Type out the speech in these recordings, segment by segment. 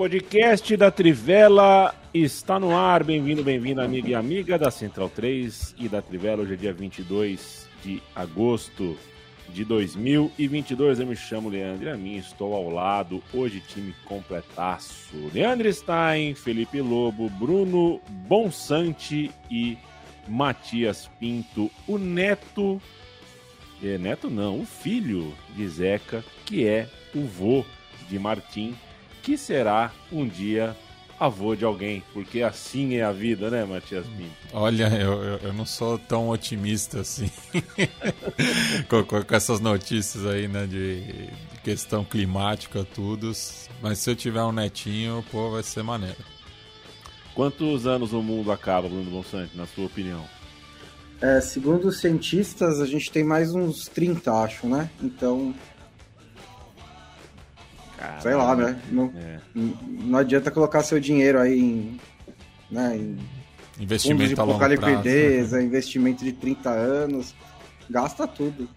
Podcast da Trivela está no ar. Bem-vindo, bem-vindo, amigo e amiga da Central 3 e da Trivela. Hoje é dia 22 de agosto de 2022. Eu me chamo Leandro e a mim estou ao lado. Hoje, time completaço. Leandro Stein, Felipe Lobo, Bruno Bonsante e Matias Pinto. O neto. É, neto não, o filho de Zeca, que é o vô de Martim que será um dia avô de alguém, porque assim é a vida, né, Matias Pinto? Olha, eu, eu, eu não sou tão otimista assim com, com, essas notícias aí, né, de, de, questão climática, tudo. Mas se eu tiver um netinho, pô, vai ser maneiro. Quantos anos o mundo acaba, Bruno Bonsante, na sua opinião? É, segundo os cientistas, a gente tem mais uns 30, acho, né? Então, Caramba. Sei lá, né? Não, é. não adianta colocar seu dinheiro aí em. Né, em investimento de a pouca liquidez, prazo, né? investimento de 30 anos. Gasta tudo.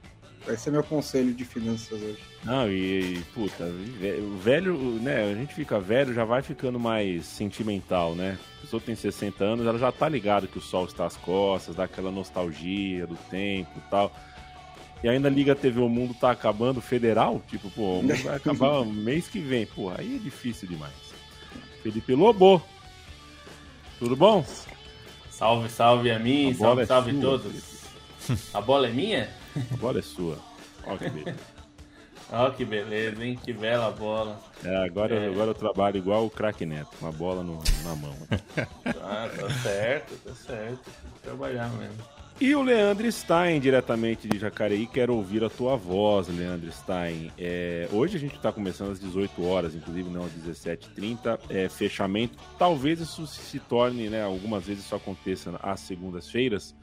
Esse é meu conselho de finanças hoje. Não, e, e puta, o velho, né? A gente fica velho, já vai ficando mais sentimental, né? A pessoa tem 60 anos, ela já tá ligada que o sol está às costas, dá aquela nostalgia do tempo e tal e ainda Liga a TV O Mundo tá acabando federal, tipo, pô, o mundo vai acabar mês que vem. Pô, aí é difícil demais. Felipe Lobo. Tudo bom? Salve, salve a mim, a salve, é salve sua, todos. Felipe. A bola é minha? A bola é sua. Olha que beleza. Olha que beleza, hein? Que bela bola. É, agora, é. agora eu trabalho igual o craque Neto, com a bola no, na mão. ah, tá certo, tá certo. Tem que trabalhar mesmo. E o Leandro Stein, diretamente de Jacareí, quero ouvir a tua voz, Leandro Stein. É, hoje a gente está começando às 18 horas, inclusive não às 17h30, é, fechamento. Talvez isso se torne, né, algumas vezes isso aconteça às segundas-feiras,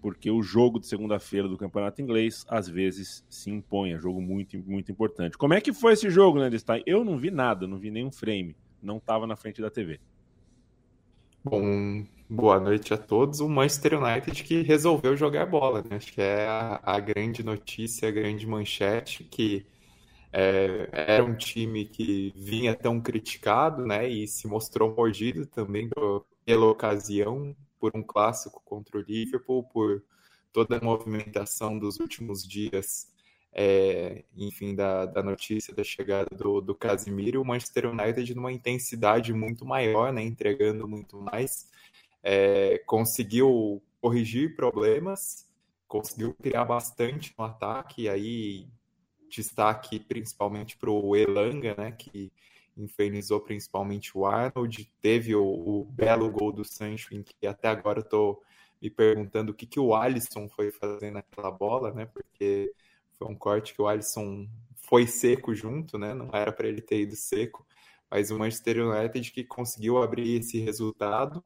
porque o jogo de segunda-feira do Campeonato Inglês às vezes se impõe, é jogo muito, muito importante. Como é que foi esse jogo, Leandro Stein? Eu não vi nada, não vi nenhum frame, não estava na frente da TV. Bom, boa noite a todos. O Manchester United que resolveu jogar bola, né? Acho que é a, a grande notícia, a grande manchete, que é, era um time que vinha tão criticado, né? E se mostrou mordido também pela ocasião, por um clássico contra o Liverpool, por toda a movimentação dos últimos dias é, enfim, da, da notícia da chegada do, do Casimiro, o Manchester United numa intensidade muito maior, né, entregando muito mais, é, conseguiu corrigir problemas, conseguiu criar bastante no ataque, e aí destaque principalmente para o Elanga, né, que infernizou principalmente o Arnold, teve o, o, belo gol do Sancho, em que até agora eu tô me perguntando o que, que o Alisson foi fazer naquela bola, né, porque foi um corte que o Alisson foi seco junto, né? Não era para ele ter ido seco, mas o Manchester United que conseguiu abrir esse resultado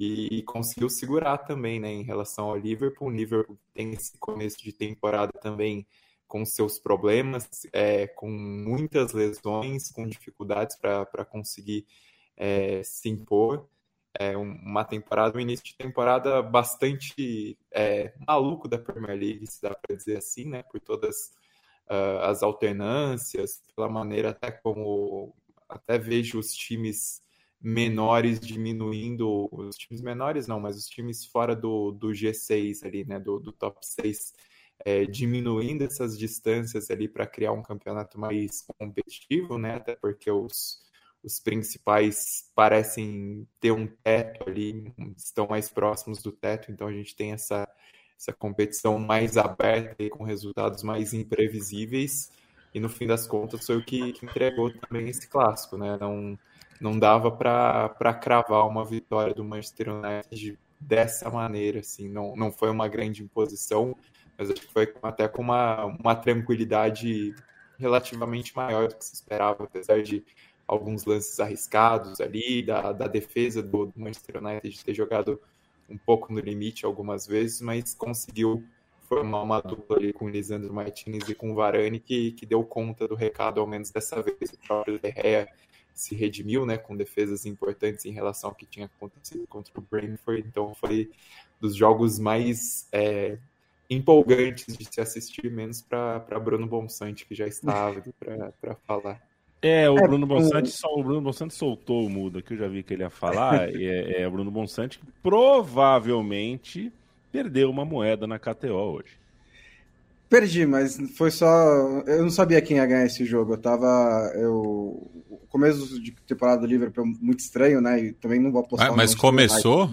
e conseguiu segurar também, né, em relação ao Liverpool. O Liverpool tem esse começo de temporada também com seus problemas, é, com muitas lesões, com dificuldades para conseguir é, se impor é, uma temporada, um início de temporada bastante é, maluco da Premier League, se dá para dizer assim, né? Por todas uh, as alternâncias, pela maneira até como até vejo os times menores diminuindo, os times menores não, mas os times fora do, do G6 ali, né? Do, do top 6, é, diminuindo essas distâncias ali para criar um campeonato mais competitivo, né? Até porque os os principais parecem ter um teto ali, estão mais próximos do teto, então a gente tem essa, essa competição mais aberta e com resultados mais imprevisíveis. E no fim das contas foi o que, que entregou também esse clássico, né? Não, não dava para cravar uma vitória do Manchester United dessa maneira, assim, não, não foi uma grande imposição, mas acho que foi até com uma, uma tranquilidade relativamente maior do que se esperava, apesar de alguns lances arriscados ali, da, da defesa do Manchester United ter jogado um pouco no limite algumas vezes, mas conseguiu formar uma dupla ali com Lisandro Martinez e com Varane que, que deu conta do recado, ao menos dessa vez. O próprio Derrea se redimiu, né, com defesas importantes em relação ao que tinha acontecido contra o Brentford, então foi dos jogos mais é, empolgantes de se assistir, menos para Bruno Bonsante, que já estava para falar. É, o é, Bruno Bonsante, só, o Bruno Bonsante soltou o mudo que eu já vi que ele ia falar. é, é o Bruno Bonsante que provavelmente perdeu uma moeda na KTO hoje. Perdi, mas foi só. Eu não sabia quem ia ganhar esse jogo. Eu tava. Eu... Começo de temporada do Liverpool é muito estranho, né? E também não vou apostar. Ah, mas começou?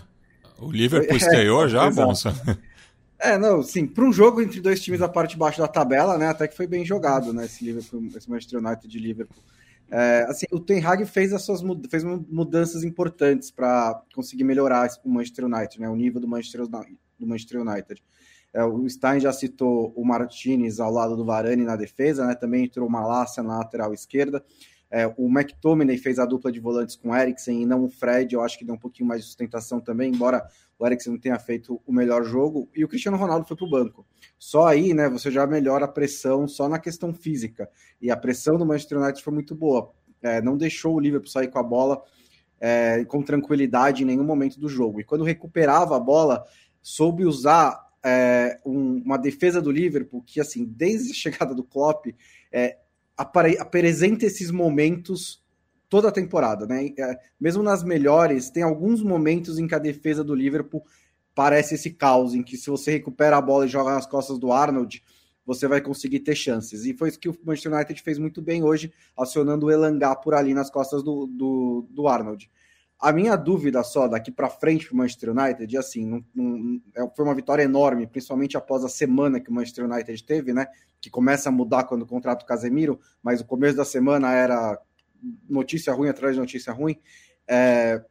O Liverpool é, estreou já, Bonsa? É, não, sim, para um jogo entre dois times da parte de baixo da tabela, né, até que foi bem jogado, né, esse Liverpool, esse Manchester United de Liverpool. É, assim, o Ten Hag fez as suas fez mudanças importantes para conseguir melhorar o Manchester United, né, o nível do Manchester, do Manchester United. É, o Stein já citou o Martinez ao lado do Varane na defesa, né, também entrou o Malásia na lateral esquerda. É, o McTominay fez a dupla de volantes com o Eriksen e não o Fred, eu acho que deu um pouquinho mais de sustentação também, embora o Eriksen não tenha feito o melhor jogo, e o Cristiano Ronaldo foi para o banco. Só aí, né, você já melhora a pressão só na questão física, e a pressão do Manchester United foi muito boa, é, não deixou o Liverpool sair com a bola é, com tranquilidade em nenhum momento do jogo, e quando recuperava a bola, soube usar é, um, uma defesa do Liverpool que, assim, desde a chegada do Klopp, é, apresenta esses momentos toda a temporada, né? É, mesmo nas melhores, tem alguns momentos em que a defesa do Liverpool parece esse caos, em que se você recupera a bola e joga nas costas do Arnold, você vai conseguir ter chances. E foi isso que o Manchester United fez muito bem hoje, acionando o Elangá por ali nas costas do, do, do Arnold. A minha dúvida só daqui para frente para o Manchester United, assim, não, não, é, foi uma vitória enorme, principalmente após a semana que o Manchester United teve, né? Que começa a mudar quando o contrato Casemiro, mas o começo da semana era notícia ruim atrás de notícia ruim. É,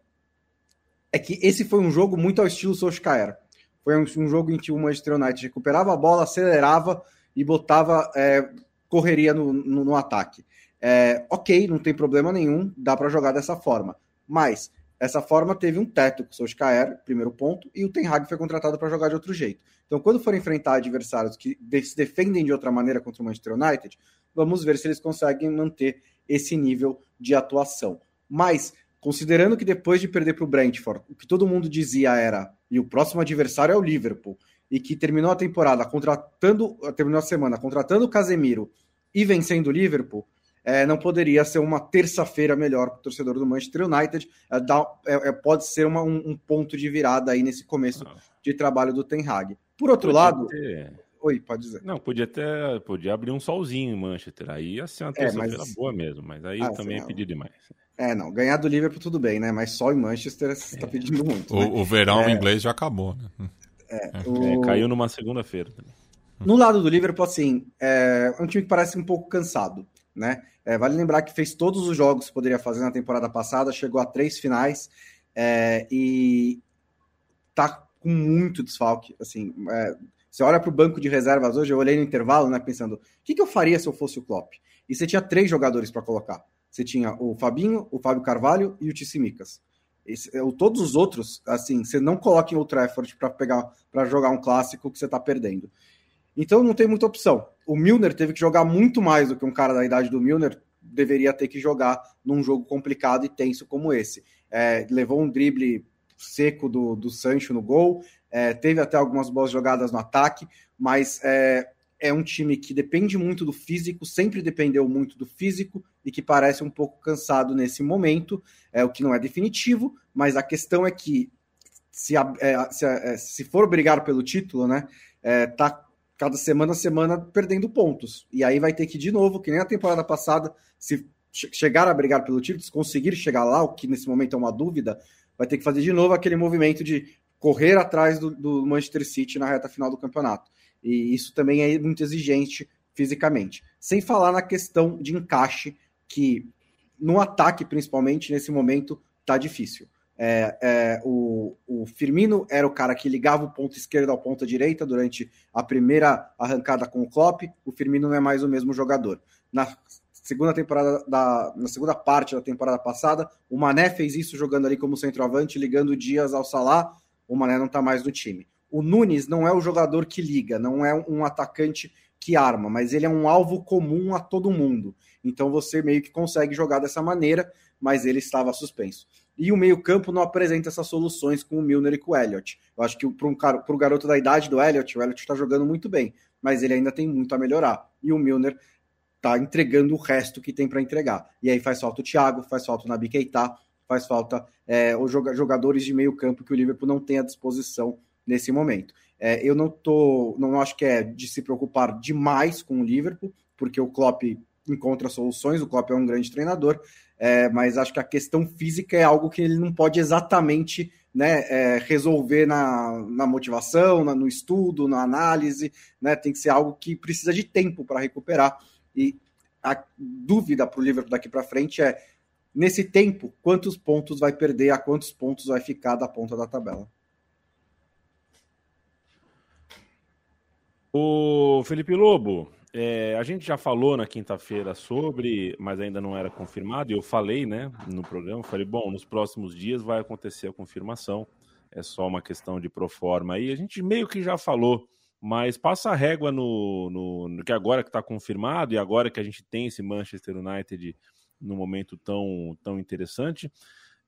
é que esse foi um jogo muito ao estilo Solskjaer. Foi um, um jogo em que o Manchester United recuperava a bola, acelerava e botava é, correria no, no, no ataque. É, ok, não tem problema nenhum, dá para jogar dessa forma. Mas essa forma teve um teto com o Solskjaer, primeiro ponto, e o Ten Hag foi contratado para jogar de outro jeito. Então, quando for enfrentar adversários que se defendem de outra maneira contra o Manchester United, vamos ver se eles conseguem manter esse nível de atuação. Mas, considerando que depois de perder para o Brentford, o que todo mundo dizia era, e o próximo adversário é o Liverpool, e que terminou a temporada contratando, terminou a semana contratando o Casemiro e vencendo o Liverpool, é, não poderia ser uma terça-feira melhor para o torcedor do Manchester United. É, dá, é, é pode ser uma, um, um, ponto de virada aí nesse começo ah. de trabalho do Ten Hag. Por outro podia lado. Ter... Oi, pode dizer. Não, podia até podia abrir um solzinho em Manchester. Aí ia ser uma é, terça-feira mas... boa mesmo, mas aí ah, também é pedir demais. É, não, ganhar do Liverpool tudo bem, né? Mas só em Manchester você está pedindo muito. O, né? o verão inglês já acabou, né? É, o... caiu numa segunda-feira também. No lado do Liverpool, assim, é um time que parece um pouco cansado né? É, vale lembrar que fez todos os jogos que poderia fazer na temporada passada, chegou a três finais é, e tá com muito desfalque. Assim, é, você olha para o banco de reservas hoje, eu olhei no intervalo, né, pensando, o que, que eu faria se eu fosse o Klopp? E você tinha três jogadores para colocar. Você tinha o Fabinho, o Fábio Carvalho e o Tissimicas. Todos os outros, assim, você não coloca em outro effort para pegar para jogar um clássico que você está perdendo. Então não tem muita opção. O Milner teve que jogar muito mais do que um cara da idade do Milner deveria ter que jogar num jogo complicado e tenso como esse. É, levou um drible seco do, do Sancho no gol, é, teve até algumas boas jogadas no ataque, mas é, é um time que depende muito do físico, sempre dependeu muito do físico e que parece um pouco cansado nesse momento, é o que não é definitivo, mas a questão é que se, é, se, é, se for brigar pelo título, né, é, tá cada semana a semana perdendo pontos. E aí vai ter que, de novo, que nem a temporada passada, se chegar a brigar pelo título, se conseguir chegar lá, o que nesse momento é uma dúvida, vai ter que fazer de novo aquele movimento de correr atrás do, do Manchester City na reta final do campeonato. E isso também é muito exigente fisicamente. Sem falar na questão de encaixe, que no ataque, principalmente, nesse momento, tá difícil. É, é, o, o, Firmino era o cara que ligava o ponto esquerdo ao ponto direita durante a primeira arrancada com o Klopp. O Firmino não é mais o mesmo jogador. Na segunda temporada da, na segunda parte da temporada passada, o Mané fez isso jogando ali como centroavante, ligando o Dias ao Salah. O Mané não está mais no time. O Nunes não é o jogador que liga, não é um atacante que arma, mas ele é um alvo comum a todo mundo. Então você meio que consegue jogar dessa maneira, mas ele estava suspenso. E o meio-campo não apresenta essas soluções com o Milner e com o Elliott. Eu acho que para um o garoto da idade do Elliott, o Elliott está jogando muito bem, mas ele ainda tem muito a melhorar. E o Milner está entregando o resto que tem para entregar. E aí faz falta o Thiago, faz falta o Nabi Keita, faz falta é, os jogadores de meio-campo que o Liverpool não tem à disposição nesse momento. É, eu não tô, não acho que é de se preocupar demais com o Liverpool, porque o Klopp encontra soluções, o Klopp é um grande treinador, é, mas acho que a questão física é algo que ele não pode exatamente né, é, resolver na, na motivação, na, no estudo, na análise, né, tem que ser algo que precisa de tempo para recuperar. E a dúvida para o Liverpool daqui para frente é, nesse tempo, quantos pontos vai perder, a quantos pontos vai ficar da ponta da tabela. O Felipe Lobo, é, a gente já falou na quinta-feira sobre, mas ainda não era confirmado, e eu falei, né, no programa, falei, bom, nos próximos dias vai acontecer a confirmação, é só uma questão de proforma aí. A gente meio que já falou, mas passa a régua no, no, no que agora que está confirmado e agora que a gente tem esse Manchester United no momento tão, tão interessante.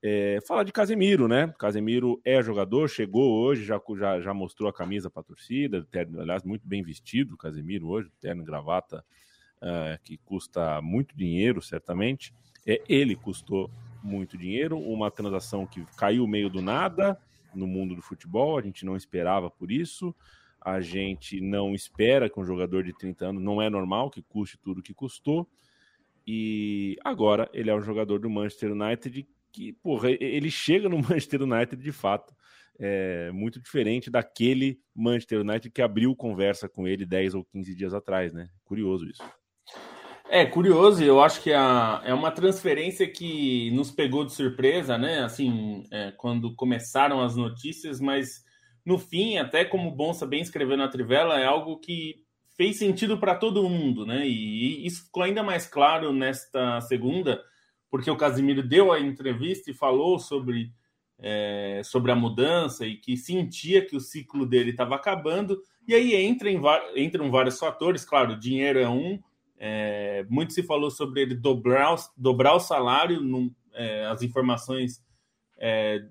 É, falar de Casemiro, né? Casemiro é jogador, chegou hoje, já, já, já mostrou a camisa para a torcida, terno, aliás, muito bem vestido Casemiro hoje, terno gravata, uh, que custa muito dinheiro, certamente. É, ele custou muito dinheiro, uma transação que caiu meio do nada no mundo do futebol, a gente não esperava por isso, a gente não espera que um jogador de 30 anos, não é normal que custe tudo que custou, e agora ele é um jogador do Manchester United que, porra, ele chega no Manchester United de fato. É muito diferente daquele Manchester United que abriu conversa com ele 10 ou 15 dias atrás, né? Curioso isso. É curioso, eu acho que a, é uma transferência que nos pegou de surpresa, né? Assim, é, quando começaram as notícias, mas no fim, até como o Bonsa bem escreveu na Trivela, é algo que fez sentido para todo mundo, né? E, e isso ficou ainda mais claro nesta segunda, porque o Casimiro deu a entrevista e falou sobre, é, sobre a mudança e que sentia que o ciclo dele estava acabando. E aí entra em, entram vários fatores, claro, dinheiro é um. É, muito se falou sobre ele dobrar, dobrar o salário, num, é, as informações é,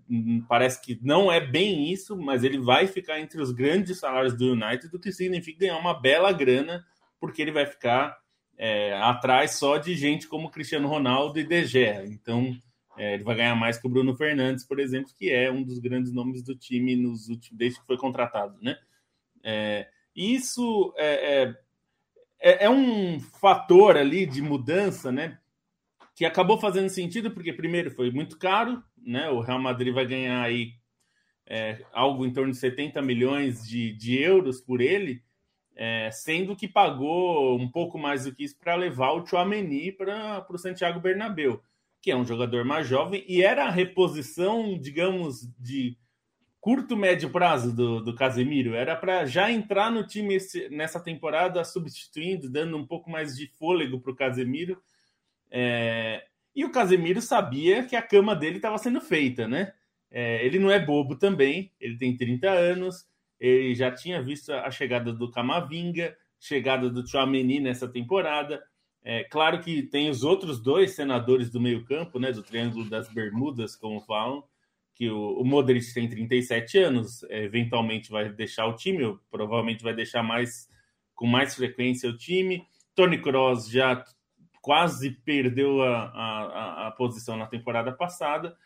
parece que não é bem isso, mas ele vai ficar entre os grandes salários do United, o que significa ganhar uma bela grana, porque ele vai ficar é, atrás só de gente como Cristiano Ronaldo e De Gea. Então, é, ele vai ganhar mais que o Bruno Fernandes, por exemplo, que é um dos grandes nomes do time nos últimos, desde que foi contratado, né? É, isso é, é, é, é, um fator ali de mudança, né? Que acabou fazendo sentido, porque primeiro foi muito caro, né? O Real Madrid vai ganhar aí é, algo em torno de 70 milhões de, de euros por ele, é, sendo que pagou um pouco mais do que isso para levar o Chouameni para o Santiago Bernabéu, que é um jogador mais jovem e era a reposição, digamos, de curto médio prazo do, do Casemiro, era para já entrar no time esse, nessa temporada substituindo, dando um pouco mais de fôlego para o Casemiro. É, e o Casemiro sabia que a cama dele estava sendo feita, né? É, ele não é bobo também, ele tem 30 anos, ele já tinha visto a chegada do Camavinga, chegada do Chouameni nessa temporada. É claro que tem os outros dois senadores do meio-campo, né, do Triângulo das Bermudas, como falam, que o, o Modric tem 37 anos, é, eventualmente vai deixar o time, provavelmente vai deixar mais com mais frequência o time. Tony Kroos já quase perdeu a, a, a posição na temporada passada,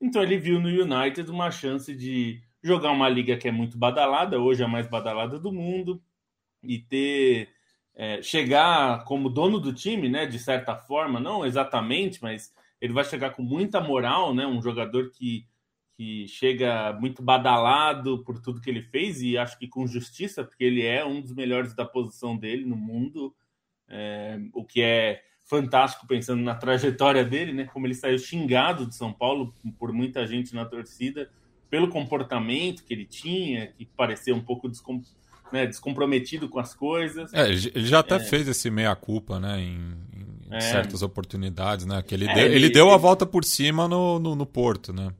então ele viu no United uma chance de jogar uma liga que é muito badalada, hoje é a mais badalada do mundo, e ter é, chegar como dono do time, né? De certa forma, não exatamente, mas ele vai chegar com muita moral, né? Um jogador que, que chega muito badalado por tudo que ele fez, e acho que com justiça, porque ele é um dos melhores da posição dele no mundo, é, o que é fantástico pensando na trajetória dele, né? Como ele saiu xingado de São Paulo por muita gente na torcida pelo comportamento que ele tinha, que parecia um pouco descom né, descomprometido com as coisas. É, ele já até é. fez esse meia-culpa, né, em, em é. certas oportunidades, né, que ele, é, deu, ele, ele deu a volta por cima no, no, no Porto, né.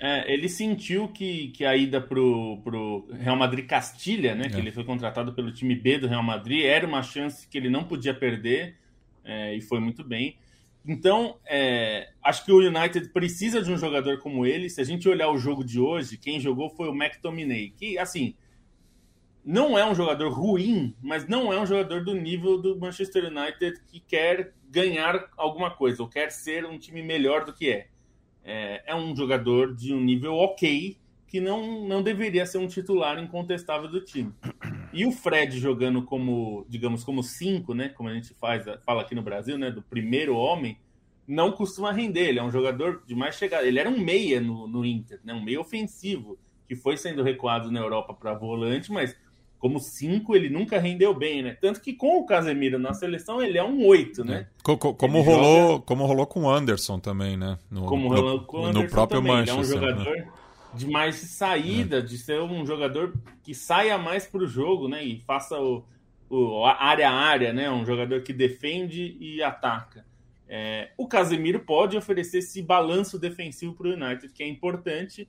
É, ele sentiu que, que a ida pro, pro Real Madrid Castilha, né, que é. ele foi contratado pelo time B do Real Madrid, era uma chance que ele não podia perder, e foi muito bem. Então, é, acho que o United precisa de um jogador como ele. Se a gente olhar o jogo de hoje, quem jogou foi o McTominay, que, assim, não é um jogador ruim, mas não é um jogador do nível do Manchester United que quer ganhar alguma coisa, ou quer ser um time melhor do que é. É, é um jogador de um nível ok, que não, não deveria ser um titular incontestável do time. E o Fred jogando como, digamos, como cinco, né? Como a gente faz, fala aqui no Brasil, né? Do primeiro homem, não costuma render. Ele é um jogador de mais chegada. Ele era um meia no, no Inter, né? Um meia ofensivo, que foi sendo recuado na Europa para volante, mas como cinco ele nunca rendeu bem, né? Tanto que com o Casemiro na seleção ele é um oito, né? É. Como, como rolou, joga... como rolou com o Anderson também, né? No, como rolou com o Anderson no próprio também. Manchester. Ele é um né? jogador. Né? De mais saída, de ser um jogador que saia mais para o jogo, né? E faça o, o área a área, né? Um jogador que defende e ataca. É, o Casemiro pode oferecer esse balanço defensivo para o United, que é importante.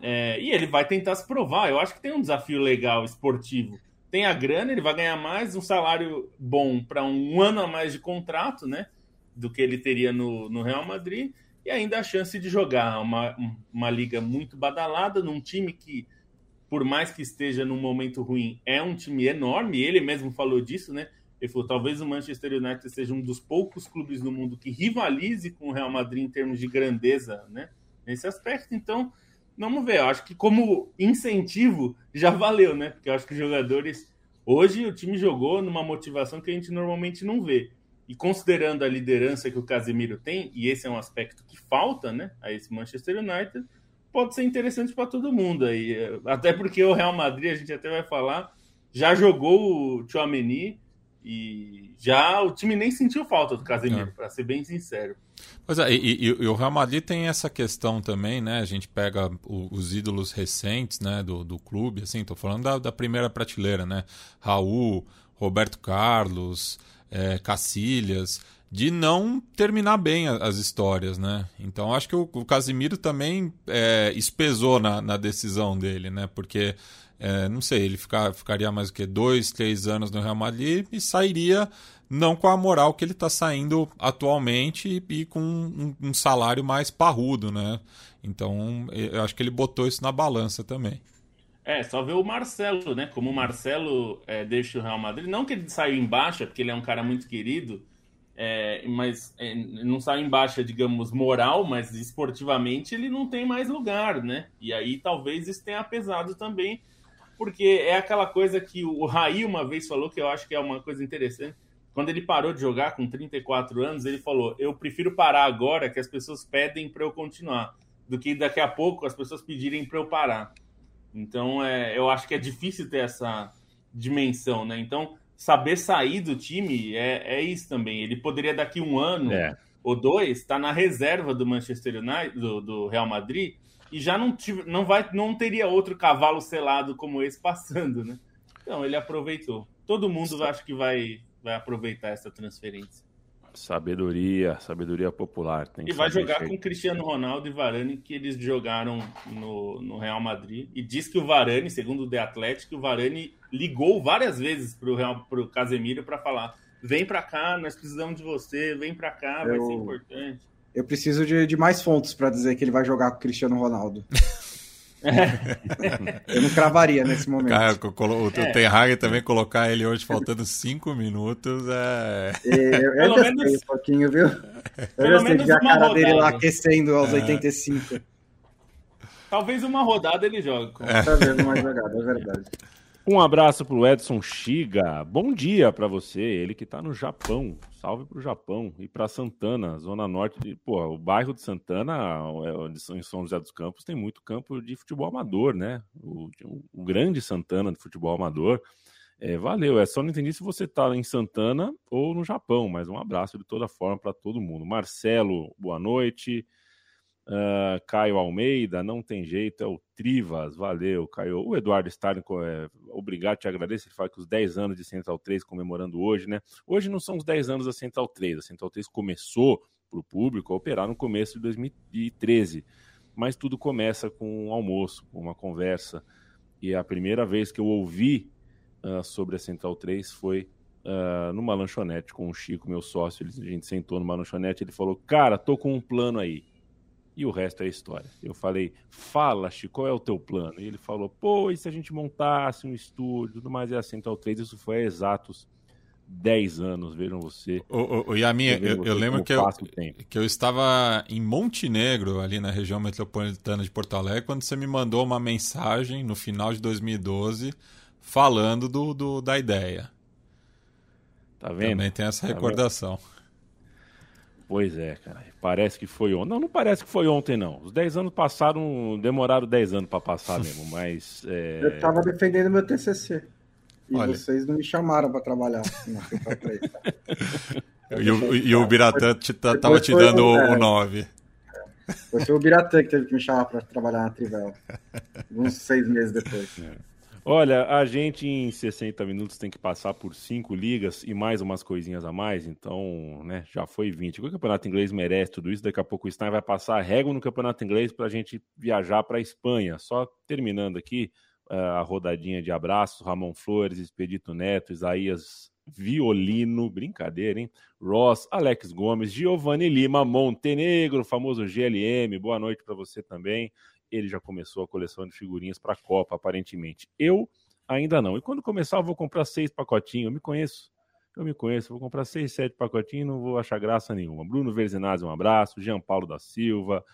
É, e ele vai tentar se provar. Eu acho que tem um desafio legal esportivo. Tem a grana, ele vai ganhar mais, um salário bom para um ano a mais de contrato, né? Do que ele teria no, no Real Madrid e ainda a chance de jogar uma, uma liga muito badalada num time que, por mais que esteja num momento ruim, é um time enorme. Ele mesmo falou disso, né? Ele falou: talvez o Manchester United seja um dos poucos clubes no mundo que rivalize com o Real Madrid em termos de grandeza, né? Nesse aspecto. Então, vamos ver. Eu acho que, como incentivo, já valeu, né? Porque eu acho que os jogadores. Hoje o time jogou numa motivação que a gente normalmente não vê. E considerando a liderança que o Casemiro tem, e esse é um aspecto que falta né, a esse Manchester United, pode ser interessante para todo mundo. aí. Até porque o Real Madrid, a gente até vai falar, já jogou o Chouameni e já o time nem sentiu falta do Casemiro, é. para ser bem sincero. Pois é, e, e, e, o Real Madrid tem essa questão também, né? A gente pega o, os ídolos recentes né, do, do clube, assim, tô falando da, da primeira prateleira, né? Raul, Roberto Carlos, é, Cacilhas, de não terminar bem as histórias, né? Então acho que o, o Casimiro também é, espesou na, na, decisão dele, né? Porque, é, não sei, ele ficar, ficaria mais o que dois, três anos no Real Madrid e sairia não com a moral que ele está saindo atualmente e, e com um, um, salário mais parrudo, né? Então eu acho que ele botou isso na balança também. É, só ver o Marcelo, né? Como o Marcelo é, deixa o Real Madrid. Não que ele saiu em baixa, porque ele é um cara muito querido, é, mas é, não saiu em baixa, digamos, moral, mas esportivamente ele não tem mais lugar, né? E aí talvez isso tenha pesado também, porque é aquela coisa que o Raí uma vez falou, que eu acho que é uma coisa interessante. Quando ele parou de jogar com 34 anos, ele falou: Eu prefiro parar agora que as pessoas pedem para eu continuar, do que daqui a pouco as pessoas pedirem para eu parar. Então, é, eu acho que é difícil ter essa dimensão, né? Então, saber sair do time é, é isso também. Ele poderia, daqui um ano é. ou dois, estar tá na reserva do Manchester United, do, do Real Madrid, e já não, tive, não, vai, não teria outro cavalo selado como esse passando, né? Então, ele aproveitou. Todo mundo acho que vai, vai aproveitar essa transferência. Sabedoria, sabedoria popular. Tem e vai jogar com Cristiano Ronaldo e Varane, que eles jogaram no, no Real Madrid. E diz que o Varane, segundo o The Athletic, o Varane ligou várias vezes para o Real, pro Casemiro para falar: vem para cá, nós precisamos de você, vem para cá, vai ser importante. Eu preciso de, de mais fontes para dizer que ele vai jogar com o Cristiano Ronaldo. eu não cravaria nesse momento. Cara, o, o é. Ten Hag também colocar ele hoje faltando cinco minutos é. Eu, eu Pelo menos... um pouquinho, viu? Eu Pelo gostei de ver a cara rodada. dele lá aquecendo aos é. 85. Talvez uma rodada ele jogue. É. Talvez uma jogada, é verdade. Um abraço para o Edson Shiga. Bom dia para você, ele que está no Japão. Salve para o Japão e para Santana, zona norte. De, o bairro de Santana, é, em São José dos Campos, tem muito campo de futebol amador, né? O, o grande Santana de futebol amador. É, valeu, é só não entendi se você está em Santana ou no Japão, mas um abraço de toda forma para todo mundo. Marcelo, boa noite. Uh, Caio Almeida, não tem jeito, é o Trivas, valeu, Caio. O Eduardo Stalin, é, obrigado, te agradeço. Ele fala que os 10 anos de Central 3 comemorando hoje, né? Hoje não são os 10 anos da Central 3, a Central 3 começou para o público a operar no começo de 2013, mas tudo começa com um almoço, uma conversa. E a primeira vez que eu ouvi uh, sobre a Central 3 foi uh, numa lanchonete com o Chico, meu sócio. a gente sentou numa lanchonete, ele falou: Cara, tô com um plano aí e o resto é história. Eu falei, fala, Chico, qual é o teu plano? E ele falou, pô, e se a gente montasse um estúdio, tudo mais, é a Central 3, isso foi há exatos 10 anos, vejam você. O, o, Yamin, eu, eu, lembro que eu, que eu estava em Montenegro, ali na região metropolitana de Porto Alegre, quando você me mandou uma mensagem no final de 2012 falando do, do da ideia. Tá vendo? Também tem essa tá recordação. Pois é, cara. Parece que foi ontem. Não, não parece que foi ontem, não. Os 10 anos passaram, demoraram 10 anos para passar mesmo, mas. É... Eu tava defendendo meu TCC. E Olha. vocês não me chamaram para trabalhar na E o, e o Biratã te, tava te dando o, é, o 9. Foi o Biratã que teve que me chamar para trabalhar na Trivela. Uns seis meses depois. É. Olha, a gente em 60 minutos tem que passar por cinco ligas e mais umas coisinhas a mais, então, né, já foi 20. O campeonato inglês merece tudo isso. Daqui a pouco o Stein vai passar a régua no campeonato inglês para a gente viajar para a Espanha. Só terminando aqui uh, a rodadinha de abraços: Ramon Flores, Expedito Neto, Isaías Violino, brincadeira, hein? Ross, Alex Gomes, Giovanni Lima, Montenegro, famoso GLM, boa noite para você também ele já começou a coleção de figurinhas para a Copa, aparentemente. Eu ainda não. E quando começar, eu vou comprar seis pacotinhos. Eu me conheço. Eu me conheço. Vou comprar seis, sete pacotinhos não vou achar graça nenhuma. Bruno Verzinazzi, um abraço. Jean Paulo da Silva.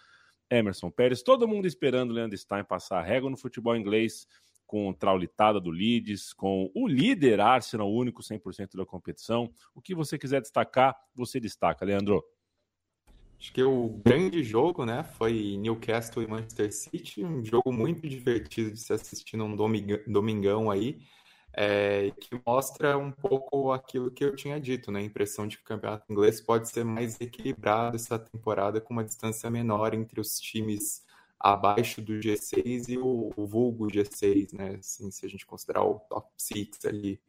Emerson Pérez. Todo mundo esperando o Leandro Stein passar a régua no futebol inglês com traulitada do Leeds, com o líder Arsenal, único 100% da competição. O que você quiser destacar, você destaca, Leandro. Acho que o grande jogo, né, foi Newcastle e Manchester City, um jogo muito divertido de se assistir num domingão aí, é, que mostra um pouco aquilo que eu tinha dito, né, a impressão de que o campeonato inglês pode ser mais equilibrado essa temporada com uma distância menor entre os times abaixo do G6 e o, o vulgo G6, né, assim, se a gente considerar o top 6 ali,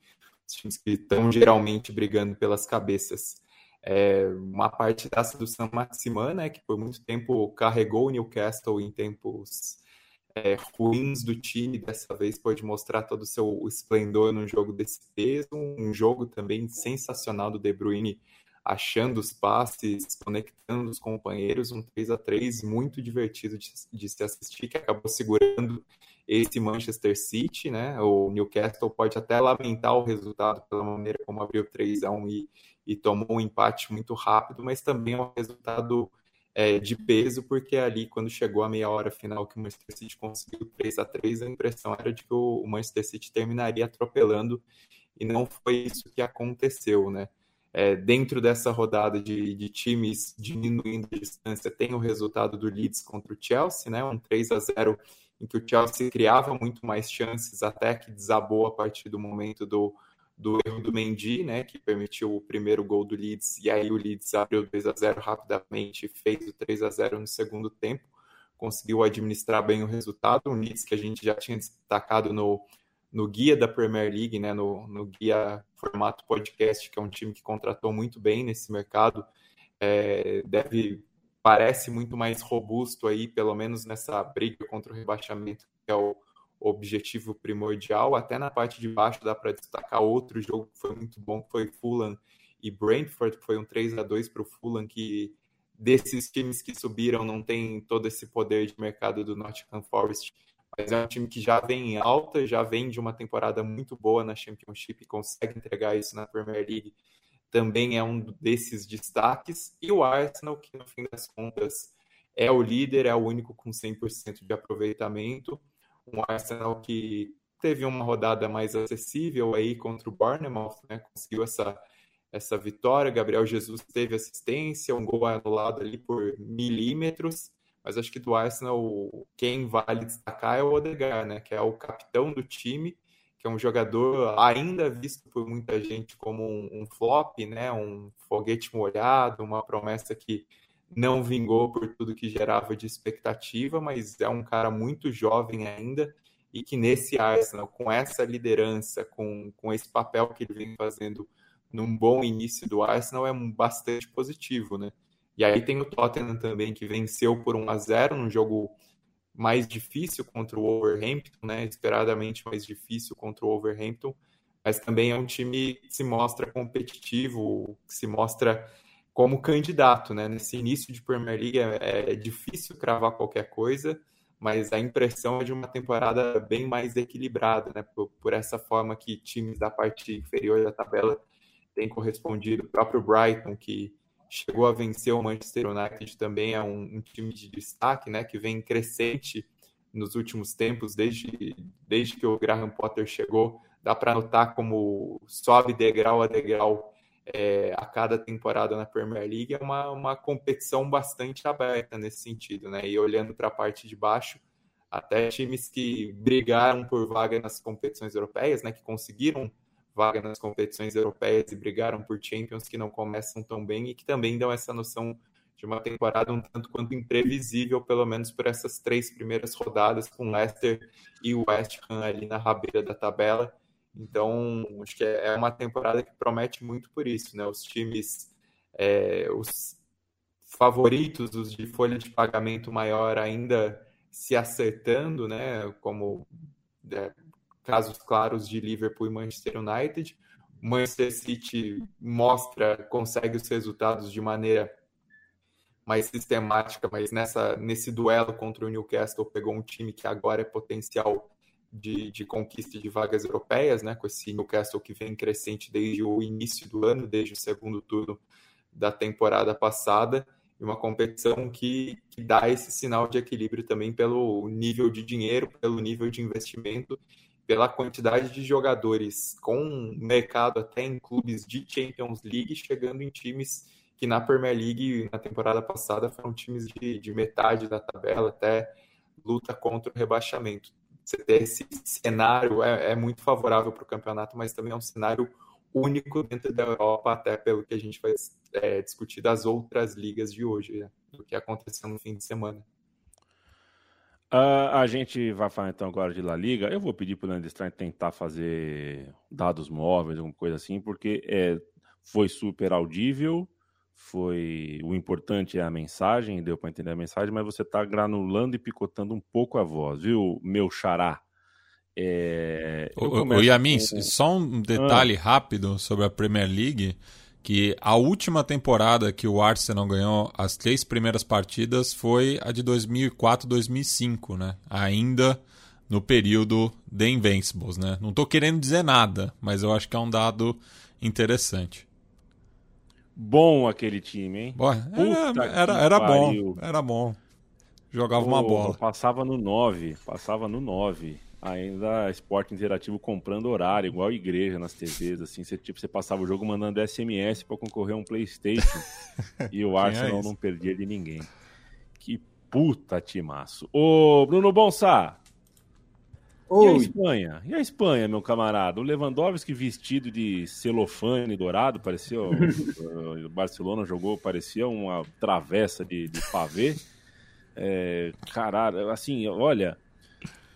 os times que estão geralmente brigando pelas cabeças é, uma parte do San Maximan, né, que por muito tempo carregou o Newcastle em tempos é, ruins do time, dessa vez pode mostrar todo o seu esplendor num jogo desse peso, um jogo também sensacional do De Bruyne, achando os passes, conectando os companheiros, um 3 a 3 muito divertido de, de se assistir, que acabou segurando esse Manchester City, né? O Newcastle pode até lamentar o resultado pela maneira como abriu 3 a 1 e, e tomou um empate muito rápido, mas também é um resultado é, de peso, porque ali, quando chegou a meia hora final que o Manchester City conseguiu 3 a 3 a impressão era de que o Manchester City terminaria atropelando, e não foi isso que aconteceu, né? É, dentro dessa rodada de, de, times diminuindo a distância, tem o resultado do Leeds contra o Chelsea, né? Um 3 a 0 em que o Chelsea criava muito mais chances, até que desabou a partir do momento do do erro do Mendy, né, que permitiu o primeiro gol do Leeds, e aí o Leeds abriu 2 a 0 rapidamente, fez o 3 a 0 no segundo tempo, conseguiu administrar bem o resultado, um Leeds que a gente já tinha destacado no, no guia da Premier League, né, no, no guia formato podcast, que é um time que contratou muito bem nesse mercado, é, deve parece muito mais robusto aí, pelo menos nessa briga contra o rebaixamento, que é o objetivo primordial. Até na parte de baixo dá para destacar outro jogo que foi muito bom, que foi Fulham e Brentford, que foi um 3 a 2 para o Fulham, que desses times que subiram não tem todo esse poder de mercado do Nottingham Forest, mas é um time que já vem em alta, já vem de uma temporada muito boa na Championship e consegue entregar isso na Premier League. Também é um desses destaques. E o Arsenal, que no fim das contas é o líder, é o único com 100% de aproveitamento um Arsenal que teve uma rodada mais acessível aí contra o Bournemouth, né? Conseguiu essa, essa vitória. Gabriel Jesus teve assistência, um gol anulado ali por milímetros. Mas acho que do Arsenal, quem vale destacar é o Odegaard, né? Que é o capitão do time que é um jogador ainda visto por muita gente como um, um flop, né? Um foguete molhado, uma promessa que não vingou por tudo que gerava de expectativa, mas é um cara muito jovem ainda e que nesse Arsenal, com essa liderança, com, com esse papel que ele vem fazendo num bom início do Arsenal, é bastante positivo, né? E aí tem o Tottenham também, que venceu por 1 a 0 num jogo mais difícil contra o Wolverhampton, né? Esperadamente mais difícil contra o Wolverhampton, mas também é um time que se mostra competitivo, que se mostra como candidato, né? Nesse início de Premier League é, é difícil cravar qualquer coisa, mas a impressão é de uma temporada bem mais equilibrada, né? Por, por essa forma que times da parte inferior da tabela têm correspondido. O próprio Brighton, que chegou a vencer o Manchester United, também é um, um, time de destaque, né, que vem crescente nos últimos tempos, desde, desde que o Graham Potter chegou, dá para notar como sobe degrau a degrau é, a cada temporada na Premier League, é uma, uma competição bastante aberta nesse sentido, né, e olhando para a parte de baixo, até times que brigaram por vaga nas competições europeias, né, que conseguiram vaga nas competições europeias e brigaram por Champions que não começam tão bem e que também dão essa noção de uma temporada um tanto quanto imprevisível, pelo menos por essas três primeiras rodadas, com Leicester e West Ham ali na rabeira da tabela. Então, acho que é uma temporada que promete muito por isso, né? Os times, é, os favoritos, os de folha de pagamento maior ainda se acertando, né? Como é, casos claros de Liverpool e Manchester United. Manchester City mostra, consegue os resultados de maneira mais sistemática, mas nessa, nesse duelo contra o Newcastle pegou um time que agora é potencial de, de conquista de vagas europeias, né? Com esse Newcastle que vem crescente desde o início do ano, desde o segundo turno da temporada passada, e uma competição que, que dá esse sinal de equilíbrio também pelo nível de dinheiro, pelo nível de investimento pela quantidade de jogadores com mercado até em clubes de Champions League, chegando em times que na Premier League, na temporada passada, foram times de, de metade da tabela, até luta contra o rebaixamento. Você ter esse cenário é, é muito favorável para o campeonato, mas também é um cenário único dentro da Europa, até pelo que a gente vai é, discutir das outras ligas de hoje, né? que aconteceu no fim de semana. Uh, a gente vai falar então agora de La Liga. Eu vou pedir para o Landestrein tentar fazer dados móveis, alguma coisa assim, porque é, foi super audível. Foi o importante é a mensagem, deu para entender a mensagem, mas você está granulando e picotando um pouco a voz, viu, meu xará? É, o, o Yamin, com... só um detalhe ah. rápido sobre a Premier League que a última temporada que o Arsenal ganhou as três primeiras partidas foi a de 2004-2005, né? Ainda no período de Invincibles, né? Não estou querendo dizer nada, mas eu acho que é um dado interessante. Bom aquele time, hein? Boa, era, era, era bom, era bom. Jogava uma bola. Passava no 9, passava no 9 ainda esporte interativo comprando horário, igual igreja nas TVs, assim, você, tipo, você passava o jogo mandando SMS para concorrer a um Playstation e o é Arsenal é não perdia de ninguém. Que puta timaço. Ô, Bruno Bonsá, Oi. E a Espanha? E a Espanha, meu camarada? O Lewandowski vestido de celofane dourado, parecia. o Barcelona jogou, parecia uma travessa de, de pavê. É, caralho, assim, olha,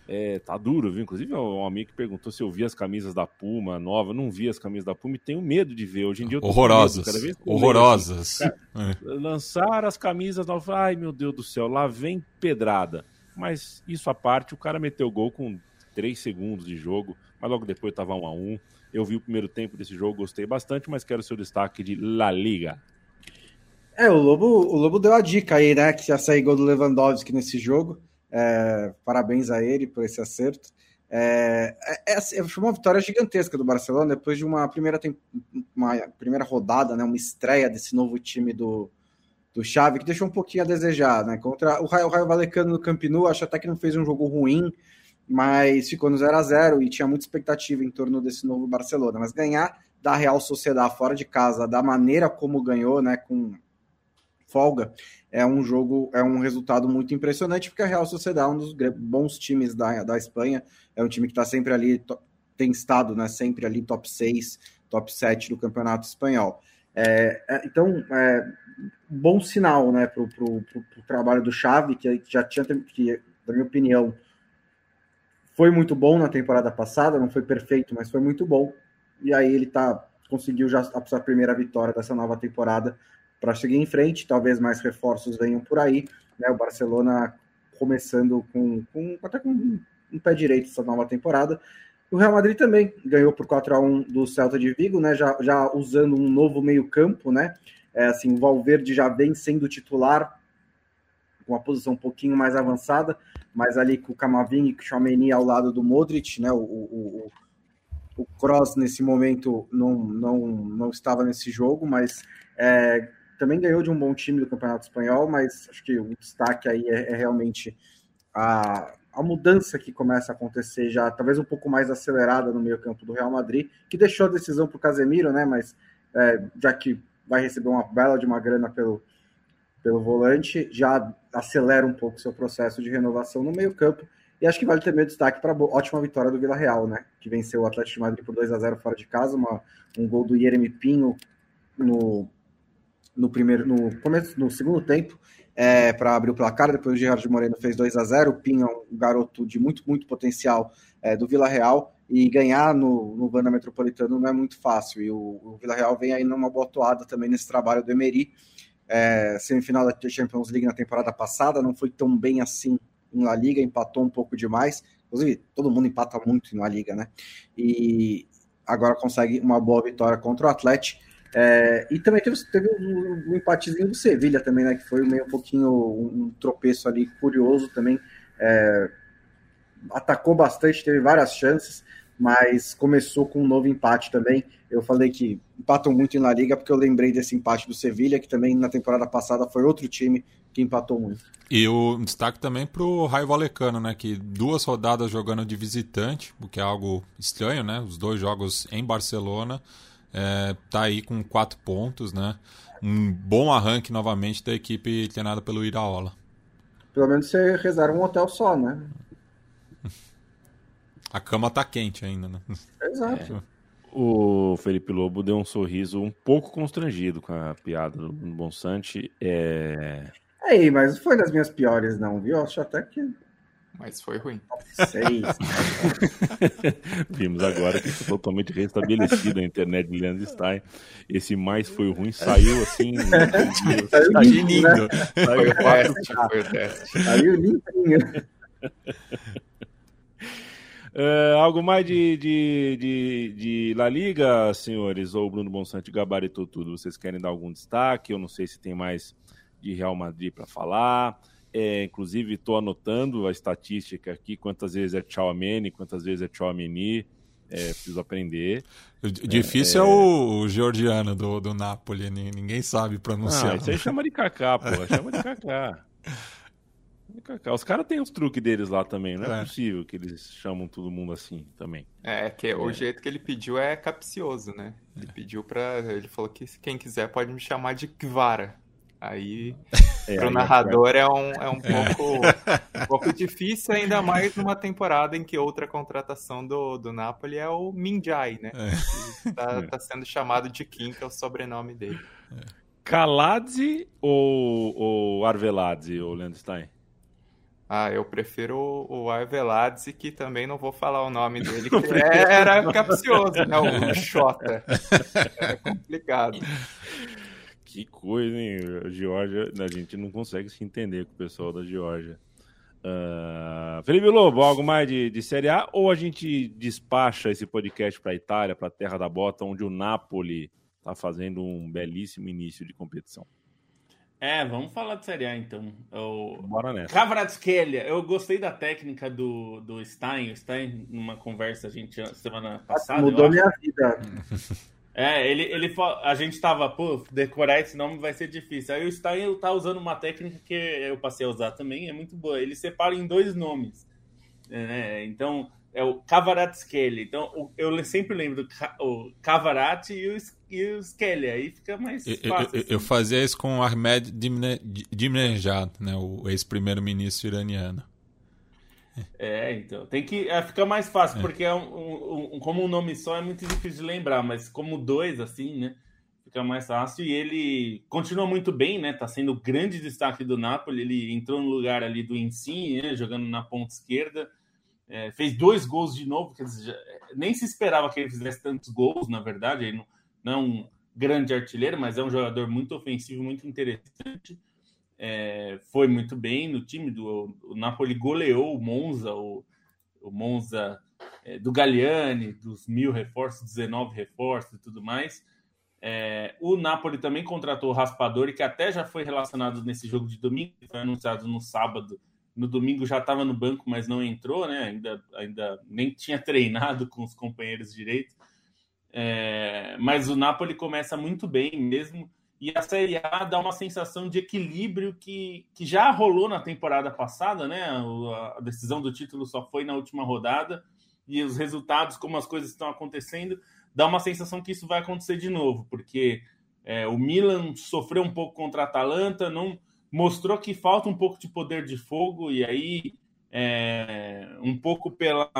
é, tá duro, viu? Inclusive, um amigo que perguntou se eu vi as camisas da Puma nova. Não vi as camisas da Puma e tenho medo de ver. Hoje em dia eu tô Horrorosas. Medo, assim, Horrorosas. Assim, cara, é. Lançar as camisas novas. Ai, meu Deus do céu, lá vem pedrada. Mas isso à parte, o cara meteu gol com 3 segundos de jogo, mas logo depois tava 1 a 1 Eu vi o primeiro tempo desse jogo, gostei bastante, mas quero seu destaque de La Liga. É, o Lobo, o Lobo deu a dica aí, né? Que já saiu gol do Lewandowski nesse jogo. É, parabéns a ele por esse acerto. É, é, é, foi uma vitória gigantesca do Barcelona depois de uma primeira, uma primeira rodada, né, uma estreia desse novo time do, do Xavi, que deixou um pouquinho a desejar. Né? Contra o Raio, Raio Valecano no Camp Nou, acho até que não fez um jogo ruim, mas ficou no 0 a 0 e tinha muita expectativa em torno desse novo Barcelona. Mas ganhar da Real Sociedade fora de casa, da maneira como ganhou, né, com folga, é um jogo, é um resultado muito impressionante, porque a Real Sociedade é um dos bons times da, da Espanha, é um time que está sempre ali tem estado né, sempre ali top 6, top 7 do Campeonato Espanhol. É, é, então, é, bom sinal né, para o trabalho do Xavi, que já tinha, que, na minha opinião, foi muito bom na temporada passada, não foi perfeito, mas foi muito bom. E aí ele tá, conseguiu já a sua primeira vitória dessa nova temporada para seguir em frente. Talvez mais reforços venham por aí. Né? O Barcelona começando com, com até com um pé direito essa nova temporada. O Real Madrid também ganhou por 4 a 1 do Celta de Vigo, né? Já, já usando um novo meio-campo, né? É, assim, o Valverde já vem sendo titular uma posição um pouquinho mais avançada, mas ali com o Camavinga e com o Chomeni ao lado do Modric, né? O, o, o, o Kroos nesse momento não, não, não estava nesse jogo, mas é, também ganhou de um bom time do Campeonato Espanhol, mas acho que o destaque aí é, é realmente a, a mudança que começa a acontecer já, talvez um pouco mais acelerada no meio campo do Real Madrid, que deixou a decisão para o Casemiro, né? Mas é, já que vai receber uma bela de uma grana pelo, pelo volante, já acelera um pouco seu processo de renovação no meio campo. E acho que vale também o destaque para a ótima vitória do Vila Real, né? Que venceu o Atlético de Madrid por 2 a 0 fora de casa, uma, um gol do Yeremi Pinho no, no primeiro, no começo, no segundo tempo, é, para abrir o placar. Depois o Gerardo Moreno fez 2 a 0 O Pinho é um garoto de muito, muito potencial é, do Vila Real. E ganhar no, no Vanda Metropolitano não é muito fácil. E o, o Vila Real vem aí numa boa toada também nesse trabalho do Emery. É, semifinal da Champions League na temporada passada, não foi tão bem assim em La Liga, empatou um pouco demais. Inclusive, todo mundo empata muito La Liga, né? E agora consegue uma boa vitória contra o Atlético. É, e também teve, teve um, um, empatezinho do Sevilha também, né? Que foi meio um pouquinho um, um tropeço ali curioso também. É, atacou bastante, teve várias chances, mas começou com um novo empate também. Eu falei que empatam muito em La Liga porque eu lembrei desse empate do Sevilha, que também na temporada passada foi outro time que empatou muito. E o destaque também para o Raio Valecano, né? Que duas rodadas jogando de visitante, o que é algo estranho, né? Os dois jogos em Barcelona é, tá aí com quatro pontos, né? Um bom arranque novamente da equipe treinada pelo Iraola. Pelo menos você reserva um hotel só, né? A cama tá quente ainda, né? Exato. É. O Felipe Lobo deu um sorriso um pouco constrangido com a piada do Bonsante. É... Ei, mas foi das minhas piores, não, viu? Acho até que mas foi ruim. Seis. Vimos agora que está totalmente restabelecida a internet de Leandro Stein. Esse mais foi ruim, saiu assim. saiu lindo. Né? Saiu o teste, foi o teste. Saiu limpinho. Uh, algo mais de, de, de, de, La Liga, senhores? Ou o Bruno Bonsante gabaritou tudo? Vocês querem dar algum destaque? Eu não sei se tem mais de Real Madrid para falar. É, inclusive, estou anotando a estatística aqui, quantas vezes é Chouameni, quantas vezes é Chouameni. É, preciso aprender. Difícil é, é o, o georgiano do, do Napoli, ninguém sabe pronunciar. Ah, isso aí chama de Kaká, pô, chama de Kaká. Os caras têm os truques deles lá também, não é, é, possível que eles chamam todo mundo assim também. É, que é. o jeito que ele pediu é capcioso, né? Ele pediu pra. Ele falou que quem quiser pode me chamar de Kvara. Aí, é, para o narrador é um, é um, pouco, um pouco difícil, ainda mais numa temporada em que outra contratação do, do Napoli é o Minjai, né? Está é. tá sendo chamado de Kim, que é o sobrenome dele. Kaladze ou, ou Arveladze, ou Landstein? Ah, eu prefiro o Arveladze, que também não vou falar o nome dele, que era capcioso, né? O Xota. É complicado. Que coisa, hein? A Georgia, a gente não consegue se entender com o pessoal da Georgia. Uh, Felipe Lobo, algo mais de, de Série A? Ou a gente despacha esse podcast para a Itália, para a Terra da Bota, onde o Napoli está fazendo um belíssimo início de competição? É, vamos falar de Série A então. O... Bora nessa. Kvaratskhelia, eu gostei da técnica do, do Stein. O Stein, numa conversa a gente semana passada. Mudou minha vida. É, ele, ele a gente tava, pô, decorar esse nome vai ser difícil. Aí o Stein tá usando uma técnica que eu passei a usar também, é muito boa. Ele separa em dois nomes. É, então, é o Kavaratskelly. Então, eu sempre lembro do o Kavarat e o, e o Skelly. Aí fica mais fácil. Eu, eu, assim. eu fazia isso com o Ahmed Dimnejad, né, o ex-primeiro-ministro iraniano. É, então. Tem que é, ficar mais fácil, porque é um, um, como um nome só é muito difícil de lembrar, mas como dois, assim, né? Fica mais fácil. E ele continua muito bem, né? Tá sendo o grande destaque do Napoli. Ele entrou no lugar ali do Insigne, né? jogando na ponta esquerda. É, fez dois gols de novo, quer dizer, nem se esperava que ele fizesse tantos gols, na verdade. Ele não, não um grande artilheiro, mas é um jogador muito ofensivo, muito interessante é, foi muito bem no time do o Napoli goleou o Monza, o, o Monza é, do Galliani, dos mil reforços, 19 reforços e tudo mais. É, o Napoli também contratou o Raspadori, que até já foi relacionado nesse jogo de domingo, foi anunciado no sábado. No domingo já estava no banco, mas não entrou, né? Ainda, ainda nem tinha treinado com os companheiros direito. É, mas o Napoli começa muito bem mesmo. E a Série A dá uma sensação de equilíbrio que, que já rolou na temporada passada, né? A decisão do título só foi na última rodada e os resultados, como as coisas estão acontecendo, dá uma sensação que isso vai acontecer de novo, porque é, o Milan sofreu um pouco contra a Atalanta, não mostrou que falta um pouco de poder de fogo e aí é, um pouco pela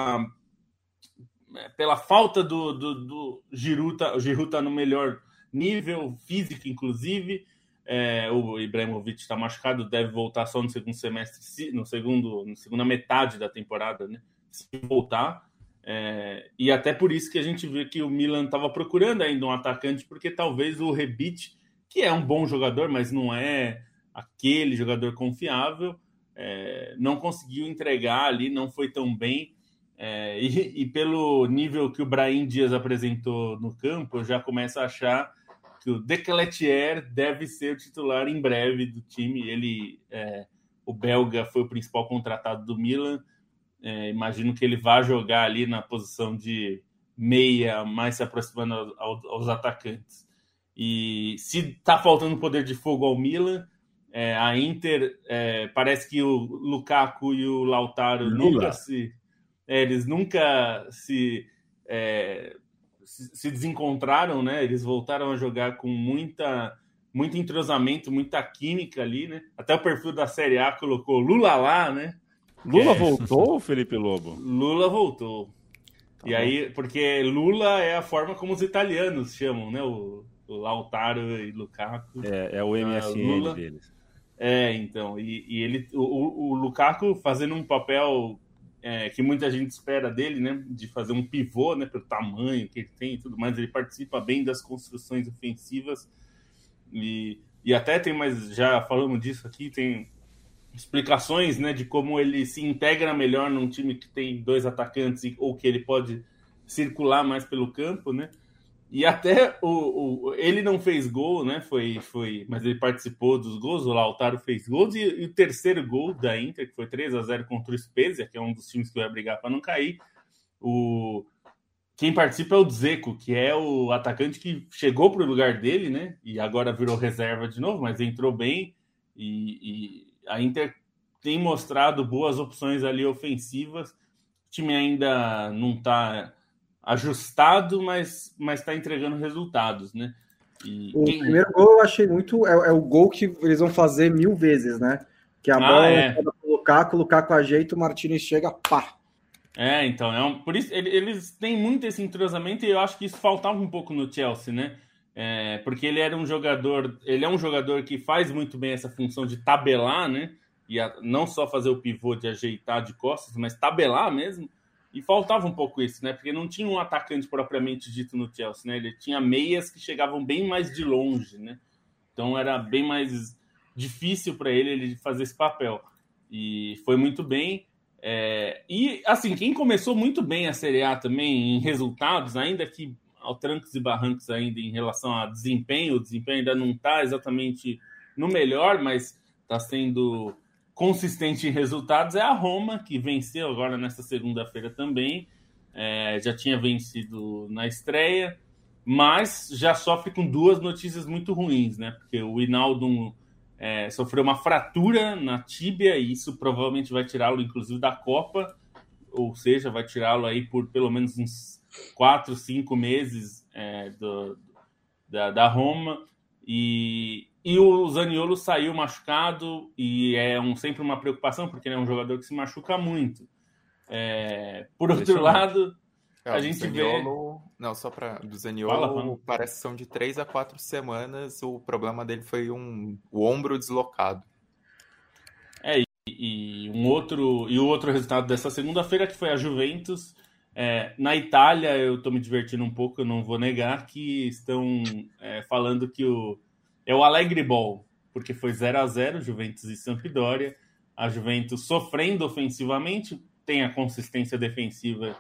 pela falta do, do, do Giruta, o Giruta no melhor nível físico, inclusive. É, o Ibrahimovic está machucado, deve voltar só no segundo semestre, no segundo, na segunda metade da temporada, né? Se voltar. É, e até por isso que a gente vê que o Milan estava procurando ainda um atacante, porque talvez o Rebic, que é um bom jogador, mas não é aquele jogador confiável, é, não conseguiu entregar ali, não foi tão bem. É, e, e, pelo nível que o Brahim Dias apresentou no campo, eu já começo a achar que o Decletier deve ser o titular em breve do time. Ele, é, o belga, foi o principal contratado do Milan. É, imagino que ele vá jogar ali na posição de meia, mais se aproximando aos, aos atacantes. E se está faltando poder de fogo ao Milan, é, a Inter é, parece que o Lukaku e o Lautaro Lula. nunca se, é, eles nunca se é, se desencontraram, né? Eles voltaram a jogar com muita muito entrosamento, muita química ali, né? Até o perfil da Série A colocou Lula lá, né? Lula é. voltou, Felipe Lobo? Lula voltou. Tá e bom. aí, porque Lula é a forma como os italianos chamam, né? O, o Lautaro e Lukaku. É, é o MSN uh, Lula. deles. É, então, e, e ele, o, o, Lukaku fazendo um papel é, que muita gente espera dele, né? De fazer um pivô, né? Pelo tamanho que ele tem e tudo mais. Ele participa bem das construções ofensivas. E, e até tem mais, já falamos disso aqui, tem explicações, né? De como ele se integra melhor num time que tem dois atacantes ou que ele pode circular mais pelo campo, né? E até o, o, ele não fez gol, né? Foi, foi, mas ele participou dos gols. O Lautaro fez gols e, e o terceiro gol da Inter, que foi 3 a 0 contra o Spezia, que é um dos times que vai brigar para não cair. O quem participa é o Dzeko, que é o atacante que chegou para o lugar dele, né? E agora virou reserva de novo, mas entrou bem. E, e a Inter tem mostrado boas opções ali ofensivas. O time ainda não está ajustado, mas mas está entregando resultados, né? E o quem... primeiro gol eu achei muito é, é, o gol que eles vão fazer mil vezes, né? Que a ah, bola é. colocar, colocar com a jeito, o Martinez chega, pá. É, então, é um, por isso eles têm muito esse entrosamento e eu acho que isso faltava um pouco no Chelsea, né? É, porque ele era um jogador, ele é um jogador que faz muito bem essa função de tabelar, né? E a, não só fazer o pivô de ajeitar de costas, mas tabelar mesmo. E faltava um pouco isso, né? Porque não tinha um atacante propriamente dito no Chelsea, né? Ele tinha meias que chegavam bem mais de longe, né? Então era bem mais difícil para ele, ele fazer esse papel. E foi muito bem. É... E, assim, quem começou muito bem a Série A também em resultados, ainda que ao trancos e barrancos ainda em relação a desempenho, o desempenho ainda não está exatamente no melhor, mas está sendo consistente em resultados é a Roma, que venceu agora nesta segunda-feira também. É, já tinha vencido na estreia, mas já sofre com duas notícias muito ruins, né? Porque o Hinaldo é, sofreu uma fratura na tíbia e isso provavelmente vai tirá-lo, inclusive, da Copa, ou seja, vai tirá-lo aí por pelo menos uns quatro, cinco meses é, do, da, da Roma. E, e o Zaniolo saiu machucado e é um, sempre uma preocupação, porque ele é um jogador que se machuca muito. É, por outro lado, É, a gente Zaniolo... Não, só para do Zaniolo, Fala, parece que são de três a quatro semanas. O problema dele foi um, o ombro deslocado. E um outro e o outro resultado dessa segunda-feira que foi a Juventus é, na Itália eu estou me divertindo um pouco eu não vou negar que estão é, falando que o é o Alegre Ball porque foi 0 a 0 Juventus e Sampdoria a Juventus sofrendo ofensivamente tem a consistência defensiva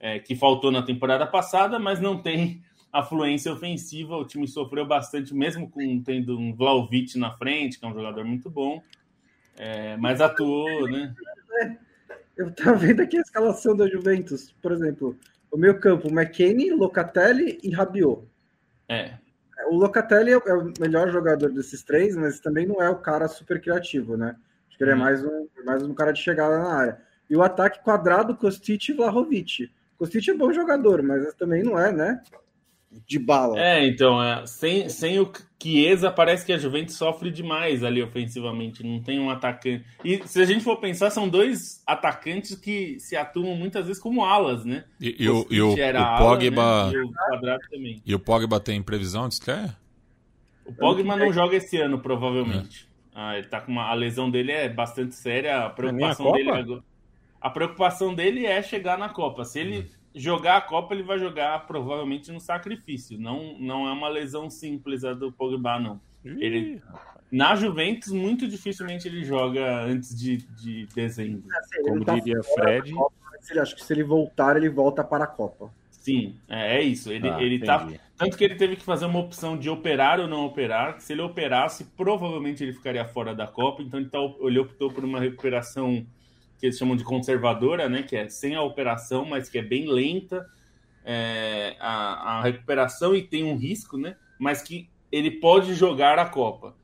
é, que faltou na temporada passada mas não tem a fluência ofensiva o time sofreu bastante mesmo com tendo um Vlaovic na frente que é um jogador muito bom é, mas atuou, né? Eu tava vendo aqui a escalação da Juventus, por exemplo, o meio campo, McKennie, Locatelli e Rabiot. É. O Locatelli é o melhor jogador desses três, mas também não é o cara super criativo, né? Acho que ele é Hum. mais um, mais um cara de chegada na área. E o ataque quadrado, Kostic e Vlahovic. Kostic é bom jogador, mas também não é, né? De bala. É, então, é, sem, sem o Chiesa, parece que a Juventus sofre demais ali ofensivamente. Não tem um atacante. E se a gente for pensar, são dois atacantes que se atuam muitas vezes como alas, né? E, e o, e o, ala, Pogba. né? E o Quadrado também. E o Pogba tem previsão de estreia? O Pogba não joga esse ano, provavelmente. Ah, ele tá com uma, a lesão dele é bastante séria. A preocupação Copa? dele agora- a preocupação dele é chegar na Copa. Se ele jogar a Copa, ele vai jogar provavelmente no sacrifício. Não, não é uma lesão simples a do Pogba, não. Ele- Na Juventus, muito dificilmente ele joga antes de, de dezembro. Assim, ele Como tá diria Fred. Copa, acho que se ele voltar, ele volta para a Copa. Sim, é, é isso. Ele, Ah, ele tá. Tanto que ele teve que fazer uma opção de operar ou não operar. que Se ele operasse, provavelmente ele ficaria fora da Copa. Então ele, tá, ele optou por uma recuperação que eles chamam de conservadora, né? Que é sem a operação, mas que é bem lenta é, a, a recuperação e tem um risco, né? Mas que ele pode jogar a Copa.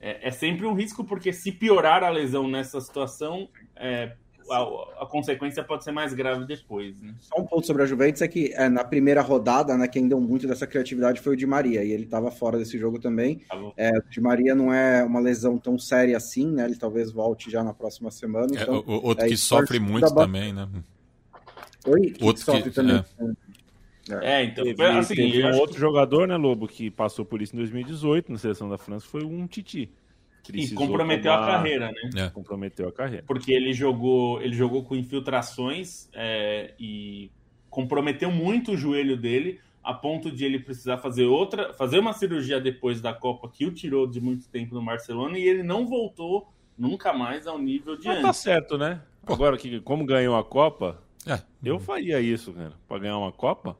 É, é sempre um risco porque se piorar a lesão nessa situação, é, a, a consequência pode ser mais grave depois, né? Só um ponto sobre a Juventus é que é, na primeira rodada, né, quem deu muito dessa criatividade foi o Di Maria, e ele estava fora desse jogo também. Tá? É, o Di Maria não é uma lesão tão séria assim, né? Ele talvez volte já na próxima semana. É, Então, o- o- outro é, que sofre muito também, né? Oi, que outro sofre que- também. É, então, Teve, foi assim, teve um outro jogador, né, Lobo, que passou por isso em 2018 na seleção da França, foi um Titi. Precisou comprometeu a tomar- carreira, né? É. Comprometeu a carreira. Porque ele jogou, ele jogou com infiltrações é, e comprometeu muito o joelho dele, a ponto de ele precisar fazer outra, fazer uma cirurgia depois da Copa que o tirou de muito tempo no Barcelona e ele não voltou nunca mais ao nível de Mas tá antes. certo, né? Agora que como ganhou a Copa, É. eu faria isso, cara. Pra ganhar uma Copa.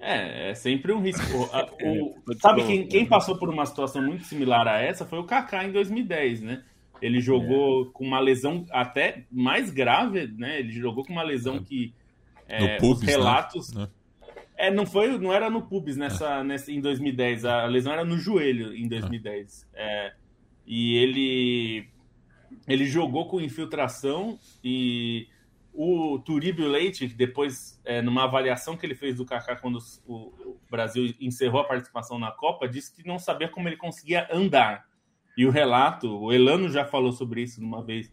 É, é sempre um risco. O- tô te sabe quem, quem passou por uma situação muito similar a essa foi o Kaká em 2010, né? Ele jogou com uma lesão até mais grave, né? Ele jogou com uma lesão que é, pubis, os relatos né? É, não foi, não era no pubis nessa, nessa em 2010. A lesão era no joelho em 2010. É, e ele ele jogou com infiltração e o Turíbio Leite, que depois, é, numa avaliação que ele fez do Kaká quando o, o Brasil encerrou a participação na Copa, disse que não sabia como ele conseguia andar. E o relato, o Elano já falou sobre isso numa vez,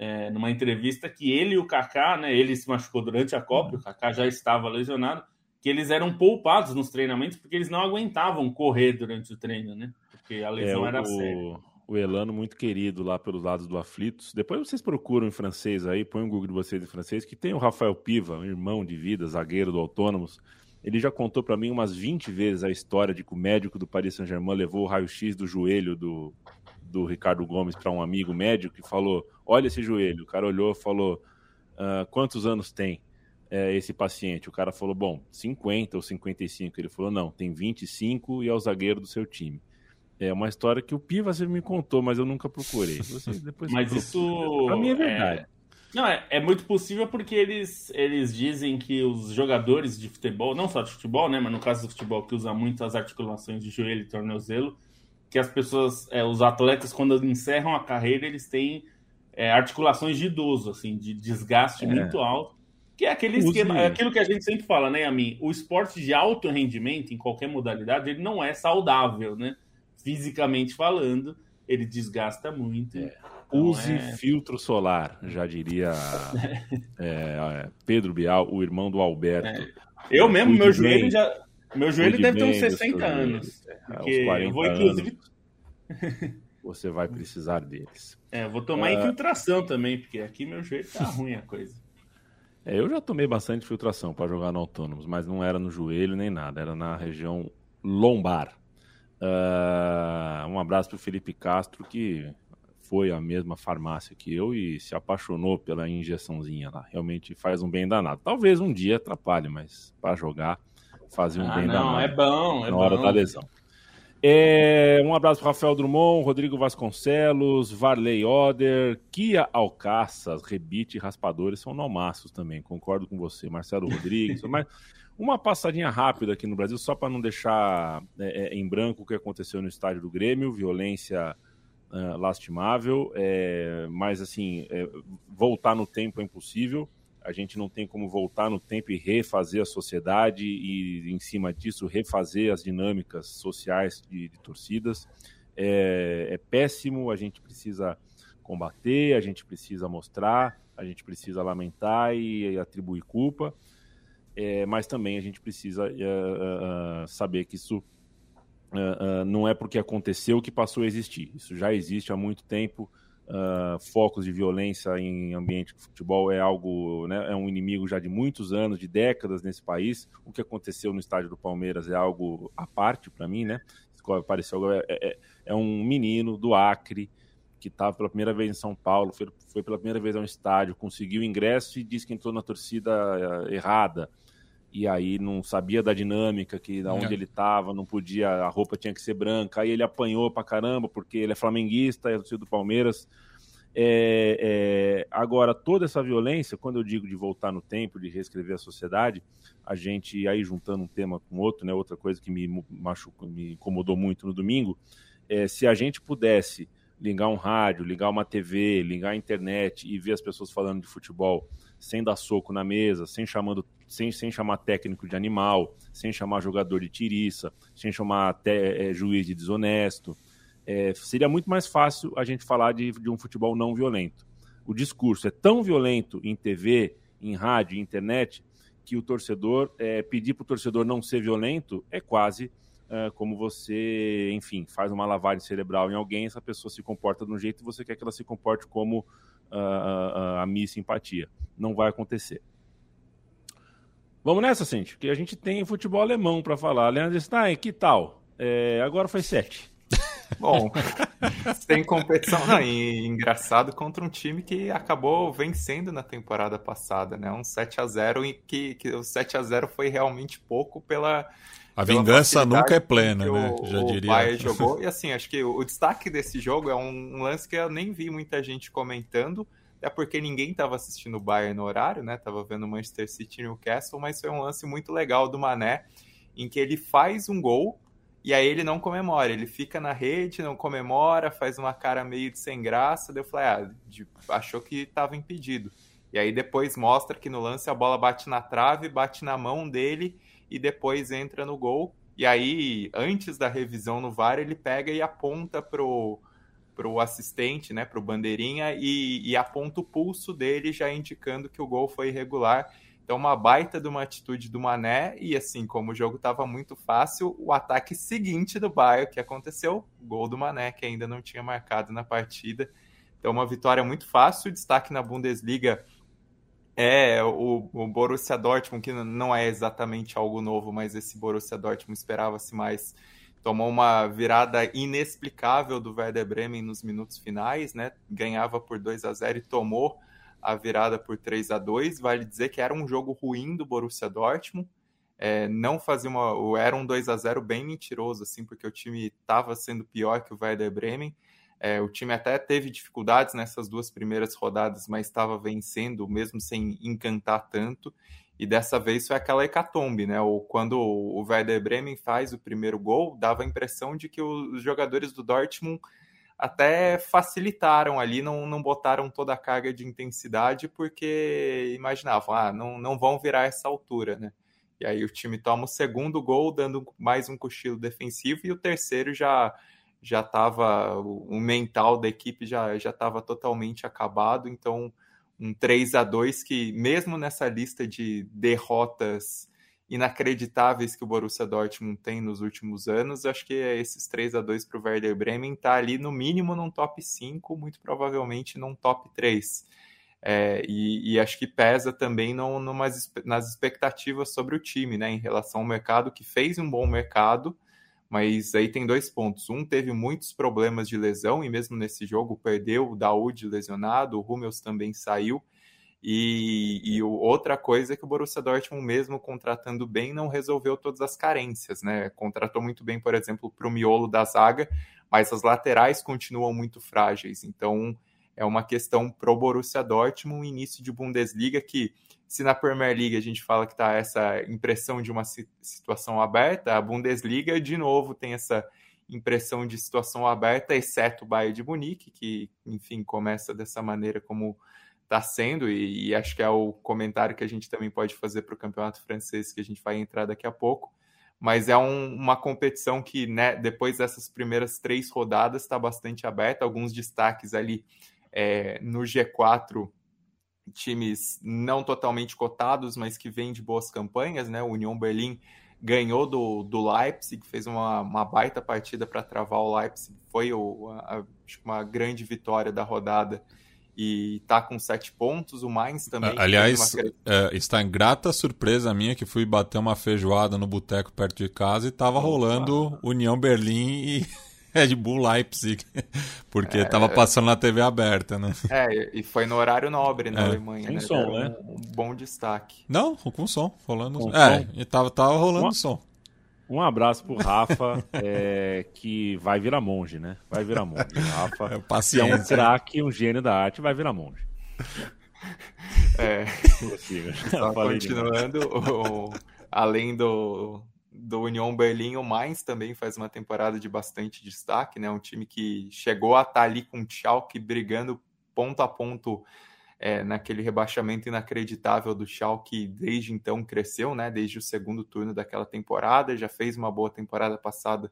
é, numa entrevista, que ele e o Kaká, né, ele se machucou durante a Copa, o Kaká já estava lesionado, que eles eram poupados nos treinamentos porque eles não aguentavam correr durante o treino, né? Porque a É, lesão era o, séria. O Elano, muito querido lá pelos lados do Aflitos. Depois vocês procuram em francês aí, põe o Google de vocês em francês, que tem o Rafael Piva, um irmão de vida, zagueiro do Autônomos. Ele já contou pra mim umas 20 vezes a história de que o médico do Paris Saint-Germain levou o raio-x do joelho do, do Ricardo Gomes para um amigo médico e falou: Olha esse joelho. O cara olhou e falou: "Ah, Quantos anos tem é, esse paciente? O cara falou: Bom, 50 ou 55. Ele falou: Não, tem 25 e é o zagueiro do seu time. É uma história que o Piva sempre me contou, mas eu nunca procurei. Você depois Mas isso. Pra mim é verdade. Não, é, é muito possível porque eles, eles dizem que os jogadores de futebol, não só de futebol, né, mas no caso do futebol que usa muito as articulações de joelho e tornozelo, que as pessoas, é, os atletas, quando encerram a carreira, eles têm é, articulações de idoso, assim, de desgaste É. muito alto. Que é aquele esquema, é aquilo que a gente sempre fala, né, Amin? O esporte de alto rendimento, em qualquer modalidade, ele não é saudável, né? Fisicamente falando, ele desgasta muito. Use é... filtro solar, já diria é, Pedro Bial, o irmão do Alberto. É. Eu mesmo, meu joelho bem, já. Meu joelho deve ter uns 60 anos. Porque eu vou, inclusive. Você vai precisar deles. É, vou tomar uh... infiltração também, porque aqui meu joelho tá ruim a coisa. É, eu já tomei bastante filtração para jogar no Autônomos, mas não era no joelho nem nada, era na região lombar. Uh, um abraço para o Felipe Castro, que foi a mesma farmácia que eu e se apaixonou pela injeçãozinha lá. Realmente faz um bem danado. Talvez um dia atrapalhe, mas para jogar, fazer um ah, bem não, danado. É bom, é na hora bom. da lesão. É, um abraço para Rafael Drummond, Rodrigo Vasconcelos, Varley Oder, Kia Alcaças, Rebite e Raspadores são nomassos também, concordo com você, Marcelo Rodrigues. mas uma passadinha rápida aqui no Brasil, só para não deixar é, é, em branco o que aconteceu no estádio do Grêmio, violência uh, lastimável, é, mas assim, é, voltar no tempo é impossível a gente não tem como voltar no tempo e refazer a sociedade e, em cima disso, refazer as dinâmicas sociais de, de torcidas. É, é, péssimo, a gente precisa combater, a gente precisa mostrar, a gente precisa lamentar e, e atribuir culpa, é, mas também a gente precisa uh, uh, saber que isso não é porque aconteceu que passou a existir. Isso já existe há muito tempo focos de violência em ambiente de futebol é algo, né, é um inimigo já de muitos anos, de décadas nesse país. O que aconteceu no estádio do Palmeiras é algo à parte para mim, né? Apareceu é, é, é, um menino do Acre que estava pela primeira vez em São Paulo, foi, foi pela primeira vez a um estádio, conseguiu ingresso e disse que entrou na torcida uh, errada e aí não sabia da dinâmica, que da onde é. ele estava, não podia, a roupa tinha que ser branca, aí ele apanhou pra caramba, porque ele é flamenguista, é do do Palmeiras. É, é, agora, toda essa violência, quando eu digo de voltar no tempo, de reescrever a sociedade, a gente, aí juntando um tema com outro, né, outra coisa que me machucou, me incomodou muito no domingo, é se a gente pudesse ligar um rádio, ligar uma TV, ligar a internet e ver as pessoas falando de futebol sem dar soco na mesa, sem chamando sem, sem chamar técnico de animal, sem chamar jogador de tiriça, sem chamar até é, juiz de desonesto. É, seria muito mais fácil a gente falar de, de um futebol não violento. O discurso é tão violento em TV, em rádio, em internet, que o torcedor, é, pedir para o torcedor não ser violento é quase é, como você, enfim, faz uma lavagem cerebral em alguém, essa pessoa se comporta de um jeito e você quer que ela se comporte como uh, uh, a minha simpatia. Não vai acontecer. Vamos nessa, Cinti, porque a gente tem futebol alemão para falar. Leandro Stein, que tal? É, agora foi sete. Bom, sem competição. Não, e engraçado contra um time que acabou vencendo na temporada passada, né? Um 7 a 0 e que, que o 7 a 0 foi realmente pouco pela. A vingança nunca é plena, né? O, Já diria. O Bayern jogou. E assim, acho que o, o destaque desse jogo é um lance que eu nem vi muita gente comentando é porque ninguém estava assistindo o Bayern no horário, né? Tava vendo Manchester City e Newcastle, mas foi um lance muito legal do Mané, em que ele faz um gol e aí ele não comemora, ele fica na rede, não comemora, faz uma cara meio de sem graça, daí eu falei, ah, de, achou que estava impedido. E aí depois mostra que no lance a bola bate na trave, bate na mão dele e depois entra no gol. E aí, antes da revisão no VAR, ele pega e aponta pro para o assistente, né, para o bandeirinha, e, e aponta o pulso dele, já indicando que o gol foi irregular. Então, uma baita de uma atitude do Mané, e assim, como o jogo estava muito fácil, o ataque seguinte do Bayern, que aconteceu, gol do Mané, que ainda não tinha marcado na partida. Então, uma vitória muito fácil, destaque na Bundesliga é o, o Borussia Dortmund, que não é exatamente algo novo, mas esse Borussia Dortmund esperava-se mais tomou uma virada inexplicável do Werder Bremen nos minutos finais, né? Ganhava por 2 a 0 e tomou a virada por 3 a 2 Vale dizer que era um jogo ruim do Borussia Dortmund. É, não fazia uma. Era um 2 a 0 bem mentiroso, assim, porque o time estava sendo pior que o Werder Bremen. É, o time até teve dificuldades nessas duas primeiras rodadas, mas estava vencendo, mesmo sem encantar tanto. E dessa vez foi aquela hecatombe, né? Ou quando o Werder Bremen faz o primeiro gol, dava a impressão de que os jogadores do Dortmund até facilitaram ali, não, não botaram toda a carga de intensidade, porque imaginavam, ah, não, não vão virar essa altura, né? E aí o time toma o segundo gol, dando mais um cochilo defensivo, e o terceiro já já estava o mental da equipe já já estava totalmente acabado, então um 3 a 2 que mesmo nessa lista de derrotas inacreditáveis que o Borussia Dortmund tem nos últimos anos, acho que esses 3 a 2 para o Werder Bremen está ali no mínimo num top 5, muito provavelmente num top 3. É, e, e, acho que pesa também no, numas, nas expectativas sobre o time, né, em relação ao mercado, que fez um bom mercado, mas aí tem dois pontos. Um teve muitos problemas de lesão, e mesmo nesse jogo perdeu o Daoud lesionado, o Hummels também saiu, e, e outra coisa é que o Borussia Dortmund, mesmo contratando bem, não resolveu todas as carências, né? Contratou muito bem, por exemplo, para o miolo da zaga, mas as laterais continuam muito frágeis. Então, é uma questão pro Borussia Dortmund, início de Bundesliga, que se na Premier League a gente fala que está essa impressão de uma situação aberta, a Bundesliga, de novo, tem essa impressão de situação aberta, exceto o Bayern de Munique, que, enfim, começa dessa maneira como está sendo, e, e, acho que é o comentário que a gente também pode fazer para o campeonato francês, que a gente vai entrar daqui a pouco. Mas é um, uma competição que, né, depois dessas primeiras três rodadas, está bastante aberta. Alguns destaques ali é, no G4, times não totalmente cotados, mas que vêm de boas campanhas. Né? O União Berlim ganhou do, do Leipzig, fez uma, uma baita partida para travar o Leipzig. Foi o, a, uma grande vitória da rodada e está com sete pontos. O Mainz também. Aliás, uma... é, está em grata surpresa minha que fui bater uma feijoada no boteco perto de casa e estava rolando União Berlim e Red Bull Leipzig, porque estava é... passando na TV aberta, né? É, e foi no horário nobre na é. Alemanha, com né? som, né? Um, um, bom destaque. Não, com som, rolando. Com é, som. e tava, tava rolando um, som. Um abraço pro Rafa, é, que vai virar monge, né? Vai virar monge. Rafa, é, paciência. é um craque, um gênio da arte, vai virar monge. É. Só continuando, o, além do, do União Berlim, o Mainz também faz uma temporada de bastante destaque, né? Um time que chegou a estar tá ali com o Schalke brigando ponto a ponto é, naquele rebaixamento inacreditável do Schalke, desde então cresceu, né? Desde o segundo turno daquela temporada, já fez uma boa temporada passada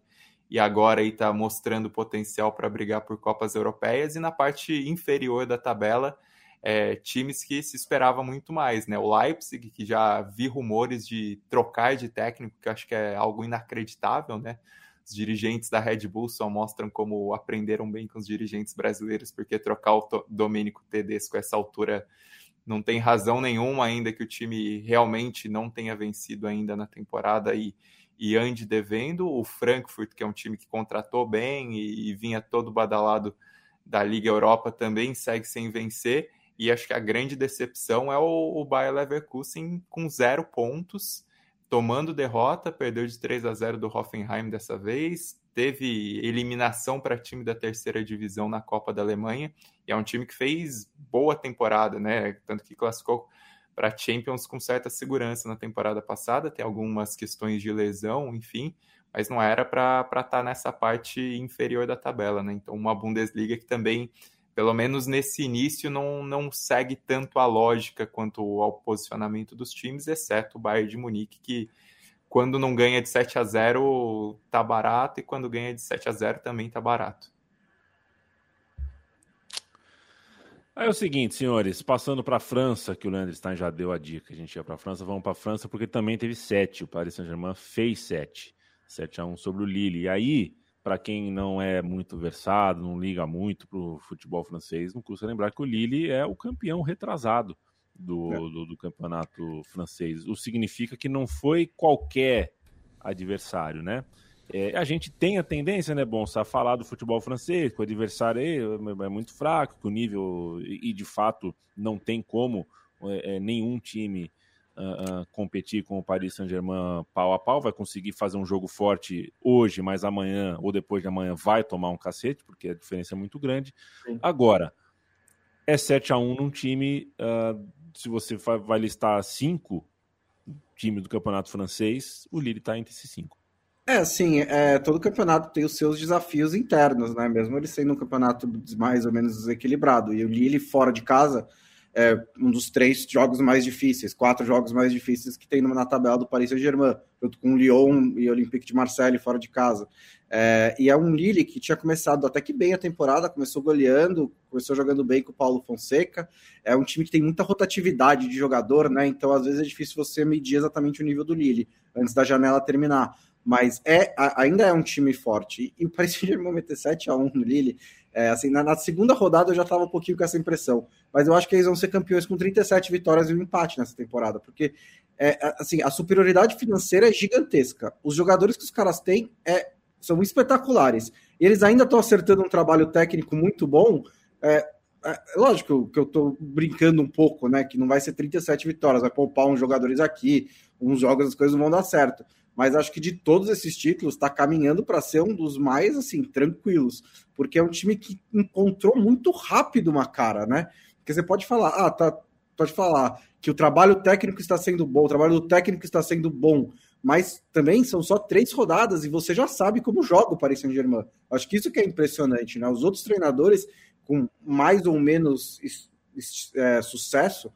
e agora aí está mostrando potencial para brigar por Copas Europeias e na parte inferior da tabela é, times que se esperava muito mais, né? O Leipzig, que já vi rumores de trocar de técnico, que acho que é algo inacreditável, né? Os dirigentes da Red Bull só mostram como aprenderam bem com os dirigentes brasileiros, porque trocar o Domênico Tedesco a essa altura não tem razão nenhuma ainda que o time realmente não tenha vencido ainda na temporada e, e ande devendo. O Frankfurt, que é um time que contratou bem e, e vinha todo badalado da Liga Europa, também segue sem vencer. E acho que a grande decepção é o, o Bayer Leverkusen com zero pontos, tomando derrota, perdeu de 3 a 0 do Hoffenheim dessa vez, teve eliminação para time da terceira divisão na Copa da Alemanha, e é um time que fez boa temporada, né? Tanto que classificou para Champions com certa segurança na temporada passada, tem algumas questões de lesão, enfim, mas não era para estar tá nessa parte inferior da tabela, né? Então, uma Bundesliga que também pelo menos nesse início, não, não segue tanto a lógica quanto ao posicionamento dos times, exceto o Bayern de Munique, que quando não ganha de 7 a 0 tá barato, e quando ganha de 7 a 0 também tá barato. Aí é o seguinte, senhores, passando para a França, que o Leandro Stein já deu a dica, a gente ia para a França, vamos para a França, porque também teve 7, o Paris Saint-Germain fez 7, 7 a 1 sobre o Lille. E aí, para quem não é muito versado, não liga muito para o futebol francês, não custa lembrar que o Lille é o campeão retrasado do, é. do, do, campeonato francês. O significa que não foi qualquer adversário, né? É, a gente tem a tendência, né, bom, a falar do futebol francês, que o adversário é, é muito fraco, que o nível, e, de fato não tem como é, é nenhum time uh, competir com o Paris Saint-Germain pau a pau, vai conseguir fazer um jogo forte hoje, mas amanhã ou depois de amanhã vai tomar um cacete, porque a diferença é muito grande. Sim. Agora, é 7 a 1 num time, uh, se você vai listar cinco times do campeonato francês, o Lille está entre esses cinco. É, assim, é, todo campeonato tem os seus desafios internos, né? Mesmo ele sendo um campeonato mais ou menos desequilibrado. E o Lille fora de casa é, um dos três jogos mais difíceis, quatro jogos mais difíceis que tem na tabela do Paris Saint-Germain, junto com Lyon e Olympique de Marseille fora de casa. É, e é um Lille que tinha começado até que bem a temporada, começou goleando, começou jogando bem com o Paulo Fonseca. É um time que tem muita rotatividade de jogador, né? Então, às vezes, é difícil você medir exatamente o nível do Lille antes da janela terminar. Mas é, ainda é um time forte. E o Paris Saint-Germain meter 7x1 no Lille, é, assim, na, na, segunda rodada eu já estava um pouquinho com essa impressão. Mas eu acho que eles vão ser campeões com 37 vitórias e um empate nessa temporada, porque é, assim, a superioridade financeira é gigantesca. Os jogadores que os caras têm é são espetaculares. E eles ainda estão acertando um trabalho técnico muito bom. É, é, lógico que eu estou brincando um pouco, né? Que não vai ser 37 vitórias, vai poupar uns jogadores aqui, uns jogos as coisas não vão dar certo. Mas acho que de todos esses títulos está caminhando para ser um dos mais assim tranquilos, porque é um time que encontrou muito rápido uma cara, né? Porque você pode falar, ah, tá, pode falar que o trabalho técnico está sendo bom, o trabalho do técnico está sendo bom, mas também são só três rodadas e você já sabe como joga o Paris Saint-Germain. Acho que isso que é impressionante, né? Os outros treinadores com mais ou menos é, sucesso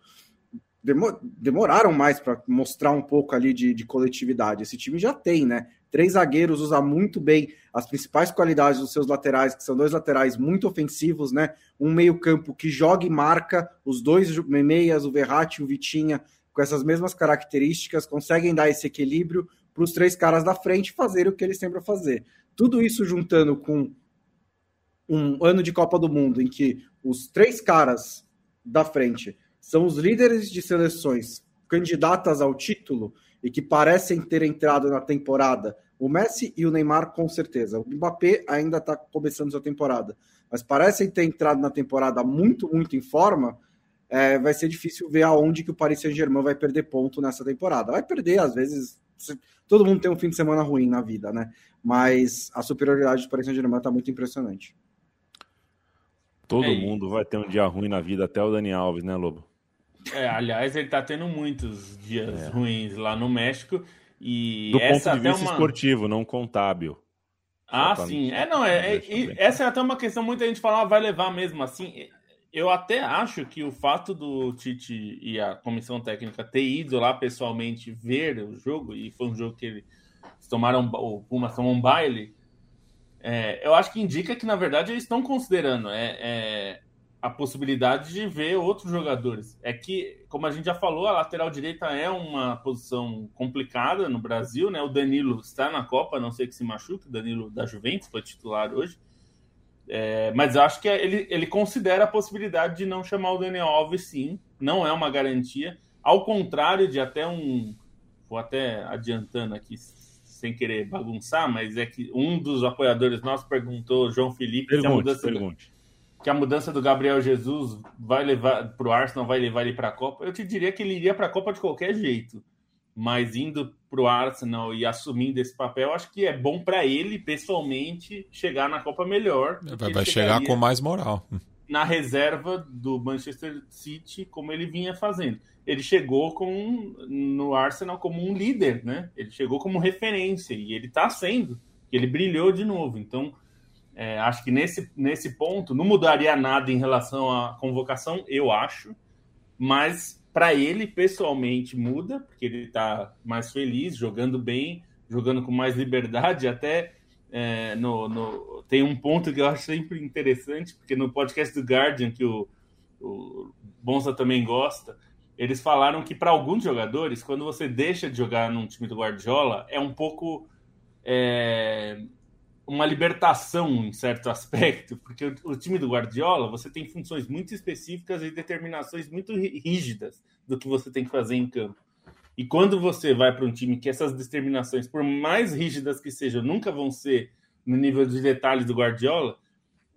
demoraram mais para mostrar um pouco ali de, de, coletividade. Esse time já tem, né? Três zagueiros usa muito bem as principais qualidades dos seus laterais, que são dois laterais muito ofensivos, né? Um meio-campo que joga e marca, os dois meias, o Verratti e o Vitinha, com essas mesmas características, conseguem dar esse equilíbrio para os três caras da frente fazerem o que eles sempre fazer. Tudo isso juntando com um ano de Copa do Mundo em que os três caras da frente são os líderes de seleções candidatas ao título e que parecem ter entrado na temporada. O Messi e o Neymar, com certeza. O Mbappé ainda está começando sua temporada, mas parecem ter entrado na temporada muito, muito em forma é, vai ser difícil ver aonde que o Paris Saint-Germain vai perder ponto nessa temporada. Vai perder, às vezes, todo mundo tem um fim de semana ruim na vida, né? Mas a superioridade do Paris Saint-Germain está muito impressionante. Todo é, mundo vai ter um dia ruim na vida, até o Dani Alves, né, Lobo? É, aliás, ele está tendo muitos dias é. ruins lá no México. E Do ponto de vista uma... esportivo, não contábil. Ah, sim. É, não, é, é essa é até uma questão, muita gente fala, ah, vai levar mesmo assim eu até acho que o fato do Tite e a comissão técnica ter ido lá pessoalmente ver o jogo, e foi um jogo que eles tomaram, o Pumas tomou um baile, é, eu acho que indica que, na verdade, eles estão considerando é, é, a possibilidade de ver outros jogadores. É que, como a gente já falou, a lateral direita é uma posição complicada no Brasil, né? O Danilo está na Copa, não sei que se machuque, o Danilo da Juventus foi titular hoje. É, mas acho que ele, ele considera a possibilidade de não chamar o Daniel Alves, sim. Não é uma garantia. Ao contrário de até um. Vou até adiantando aqui, sem querer bagunçar, mas é que um dos apoiadores nossos perguntou, João Felipe, pergunte, que, a mudança, pergunte. Que a mudança do Gabriel Jesus vai levar para o Arsenal, vai levar ele para a Copa. Eu te diria que ele iria para a Copa de qualquer jeito mas indo para o Arsenal e assumindo esse papel, acho que é bom para ele, pessoalmente, chegar na Copa melhor. Vai, vai chegar com mais moral. Na reserva do Manchester City, como ele vinha fazendo. Ele chegou com, no Arsenal como um líder, né? Ele chegou como referência e ele está sendo. Ele brilhou de novo. Então, é, acho que nesse, nesse ponto não mudaria nada em relação à convocação, eu acho, mas para ele, pessoalmente, muda, porque ele está mais feliz, jogando bem, jogando com mais liberdade. Até é, no, no, tem um ponto que eu acho sempre interessante, porque no podcast do Guardian, que o, o Bonsa também gosta, eles falaram que para alguns jogadores, quando você deixa de jogar num time do Guardiola, é um pouco. É, uma libertação em certo aspecto, porque o, time do Guardiola você tem funções muito específicas e determinações muito rígidas do que você tem que fazer em campo. E quando você vai para um time que essas determinações, por mais rígidas que sejam, nunca vão ser no nível de detalhes do Guardiola,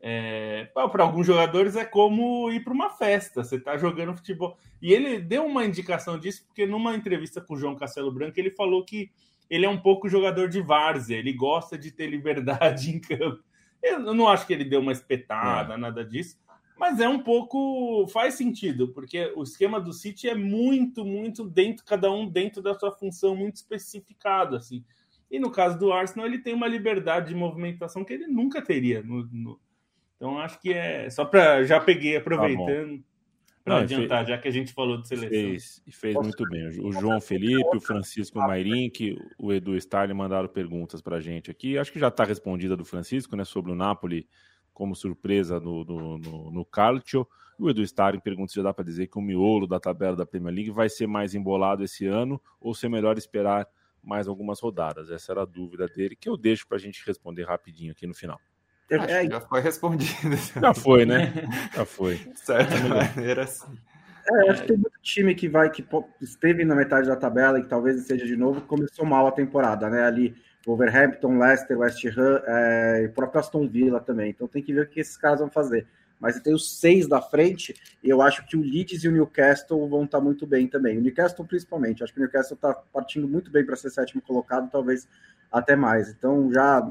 é, para alguns jogadores é como ir para uma festa, você está jogando futebol. E ele deu uma indicação disso, porque numa entrevista com o João Castelo Branco, ele falou que ele é um pouco jogador de várzea, ele gosta de ter liberdade em campo. Eu não acho que ele deu uma espetada, é. nada disso, mas é um pouco. faz sentido, porque o esquema do City é muito, muito dentro, cada um dentro da sua função muito especificado, assim. E no caso do Arsenal, ele tem uma liberdade de movimentação que ele nunca teria. No, no... Então, acho que é. Só para. Já peguei, aproveitando. Tá para adiantar, fez, já que a gente falou de seleção. Fez, e fez Posso... muito bem. O João Felipe, o Francisco Mairink, o Edu Starling mandaram perguntas para a gente aqui. Acho que já está respondida do Francisco, né, sobre o Napoli como surpresa no, no, no, no Calcio. O Edu Starling pergunta se já dá para dizer que o miolo da tabela da Premier League vai ser mais embolado esse ano ou se é melhor esperar mais algumas rodadas. Essa era a dúvida dele, que eu deixo para a gente responder rapidinho aqui no final. É, já foi respondido. Já foi, né? Já foi. De certa maneira, sim. É, acho que tem muito time que vai, que esteve na metade da tabela e que talvez esteja de novo, começou mal a temporada, né? Ali, Wolverhampton, Leicester, West Ham é, e próprio Aston Villa também. Então tem que ver o que esses caras vão fazer. Mas tem os seis da frente, e eu acho que o Leeds e o Newcastle vão estar muito bem também. O Newcastle, principalmente. Acho que o Newcastle está partindo muito bem para ser sétimo colocado, talvez até mais. Então já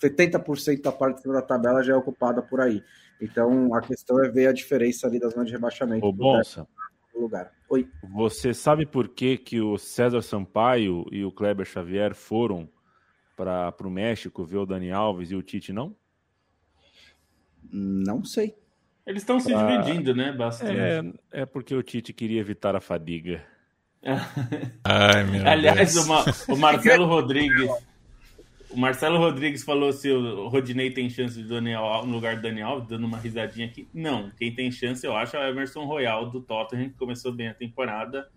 70% da parte de cima da tabela já é ocupada por aí. Então a questão é ver a diferença ali da zona de rebaixamento. Ô, Bonsa, lugar. Oi. Você sabe por que, que o César Sampaio e o Kleber Xavier foram para o México ver o Dani Alves e o Tite não? Não sei. Eles estão se dividindo, né? Bastante. É, é porque o Tite queria evitar a fadiga. Ai, meu Aliás, Deus. O Marcelo Rodrigues o Marcelo Rodrigues falou se o Rodinei tem chance de Daniel no lugar do Daniel, dando uma risadinha aqui. Não, quem tem chance, eu acho, é o Emerson Royal do Tottenham, que começou bem a temporada.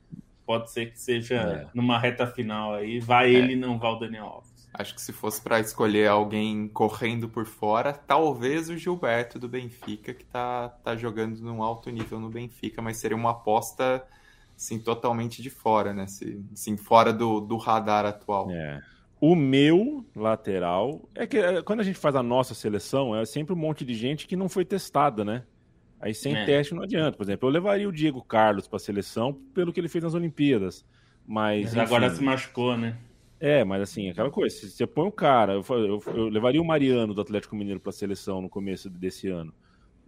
Pode ser que seja é. numa reta final aí. Vai é. ele, não vai o Daniel Alves. Acho que se fosse para escolher alguém correndo por fora, talvez o Gilberto do Benfica, que tá, tá jogando num alto nível no Benfica, mas seria uma aposta assim, totalmente de fora, né? Assim, fora do, do radar atual. É. O meu lateral é que é, quando a gente faz a nossa seleção, é sempre um monte de gente que não foi testada, né? Aí sem é. teste não adianta. Por exemplo, eu levaria o Diego Carlos para a seleção pelo que ele fez nas Olimpíadas. Mas, mas agora se machucou, né? É, mas assim, aquela coisa, se você põe o cara, eu, eu, eu levaria o Mariano do Atlético Mineiro para a seleção no começo desse ano.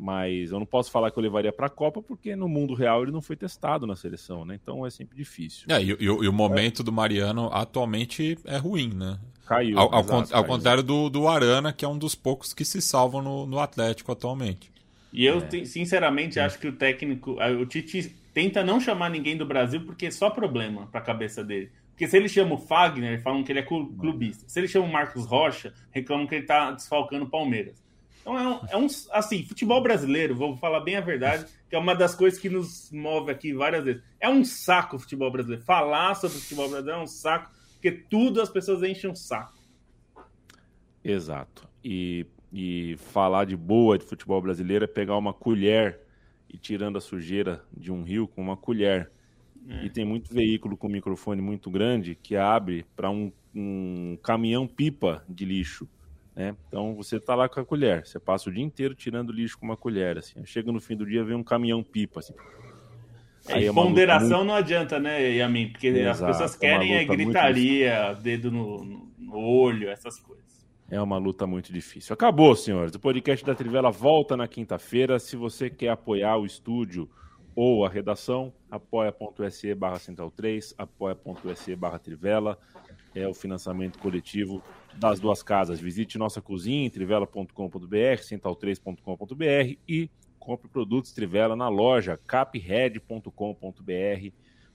Mas eu não posso falar que eu levaria para a Copa, porque no mundo real ele não foi testado na seleção, né? Então é sempre difícil. É, e, e, e o momento é. do Mariano atualmente é ruim, né? Caiu. Ao, ao, exato, ao caiu. contrário do, do Arana, que é um dos poucos que se salvam no, no Atlético atualmente. E eu, é. sinceramente, acho que o técnico, o Tite tenta não chamar ninguém do Brasil porque é só problema para a cabeça dele. Porque se ele chama o Fagner, falam que ele é clubista. Se ele chama o Marcos Rocha, reclamam que ele está desfalcando o Palmeiras. Então é um, é um, assim, futebol brasileiro, vou falar bem a verdade, que é uma das coisas que nos move aqui várias vezes. É um saco o futebol brasileiro. Falar sobre o futebol brasileiro é um saco, porque tudo as pessoas enchem um saco. Exato. E, e falar de boa de futebol brasileiro é pegar uma colher e tirando a sujeira de um rio com uma colher. É. E tem muito veículo com microfone muito grande que abre para um, um caminhão pipa de lixo. Né? Então você está lá com a colher, você passa o dia inteiro tirando lixo com uma colher, assim. Chega no fim do dia vem um caminhão pipa, assim. É, Aí é ponderação muito... não adianta, né, Yamin? Porque Exato, as pessoas é querem é gritaria, dedo no, no, olho, essas coisas. É uma luta muito difícil. Acabou, senhores. O podcast da Trivela volta na quinta-feira. Se você quer apoiar o estúdio ou a redação, apoia.se barra central 3, apoia.se barra Trivela. É o financiamento coletivo das duas casas. Visite nossa cozinha trivela.com.br, central3.com.br e compre produtos Trivela na loja capred.com.br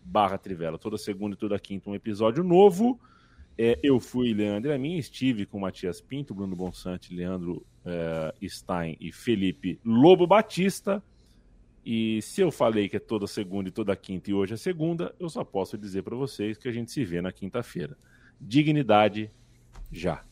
barra Trivela. Toda segunda e toda quinta um episódio novo. É, eu fui Leandro Amin, estive com Matias Pinto, Bruno Bonsante, Leandro é, Stein e Felipe Lobo Batista. E se eu falei que é toda segunda e toda quinta e hoje é segunda, eu só posso dizer para vocês que a gente se vê na quinta-feira. Dignidade já.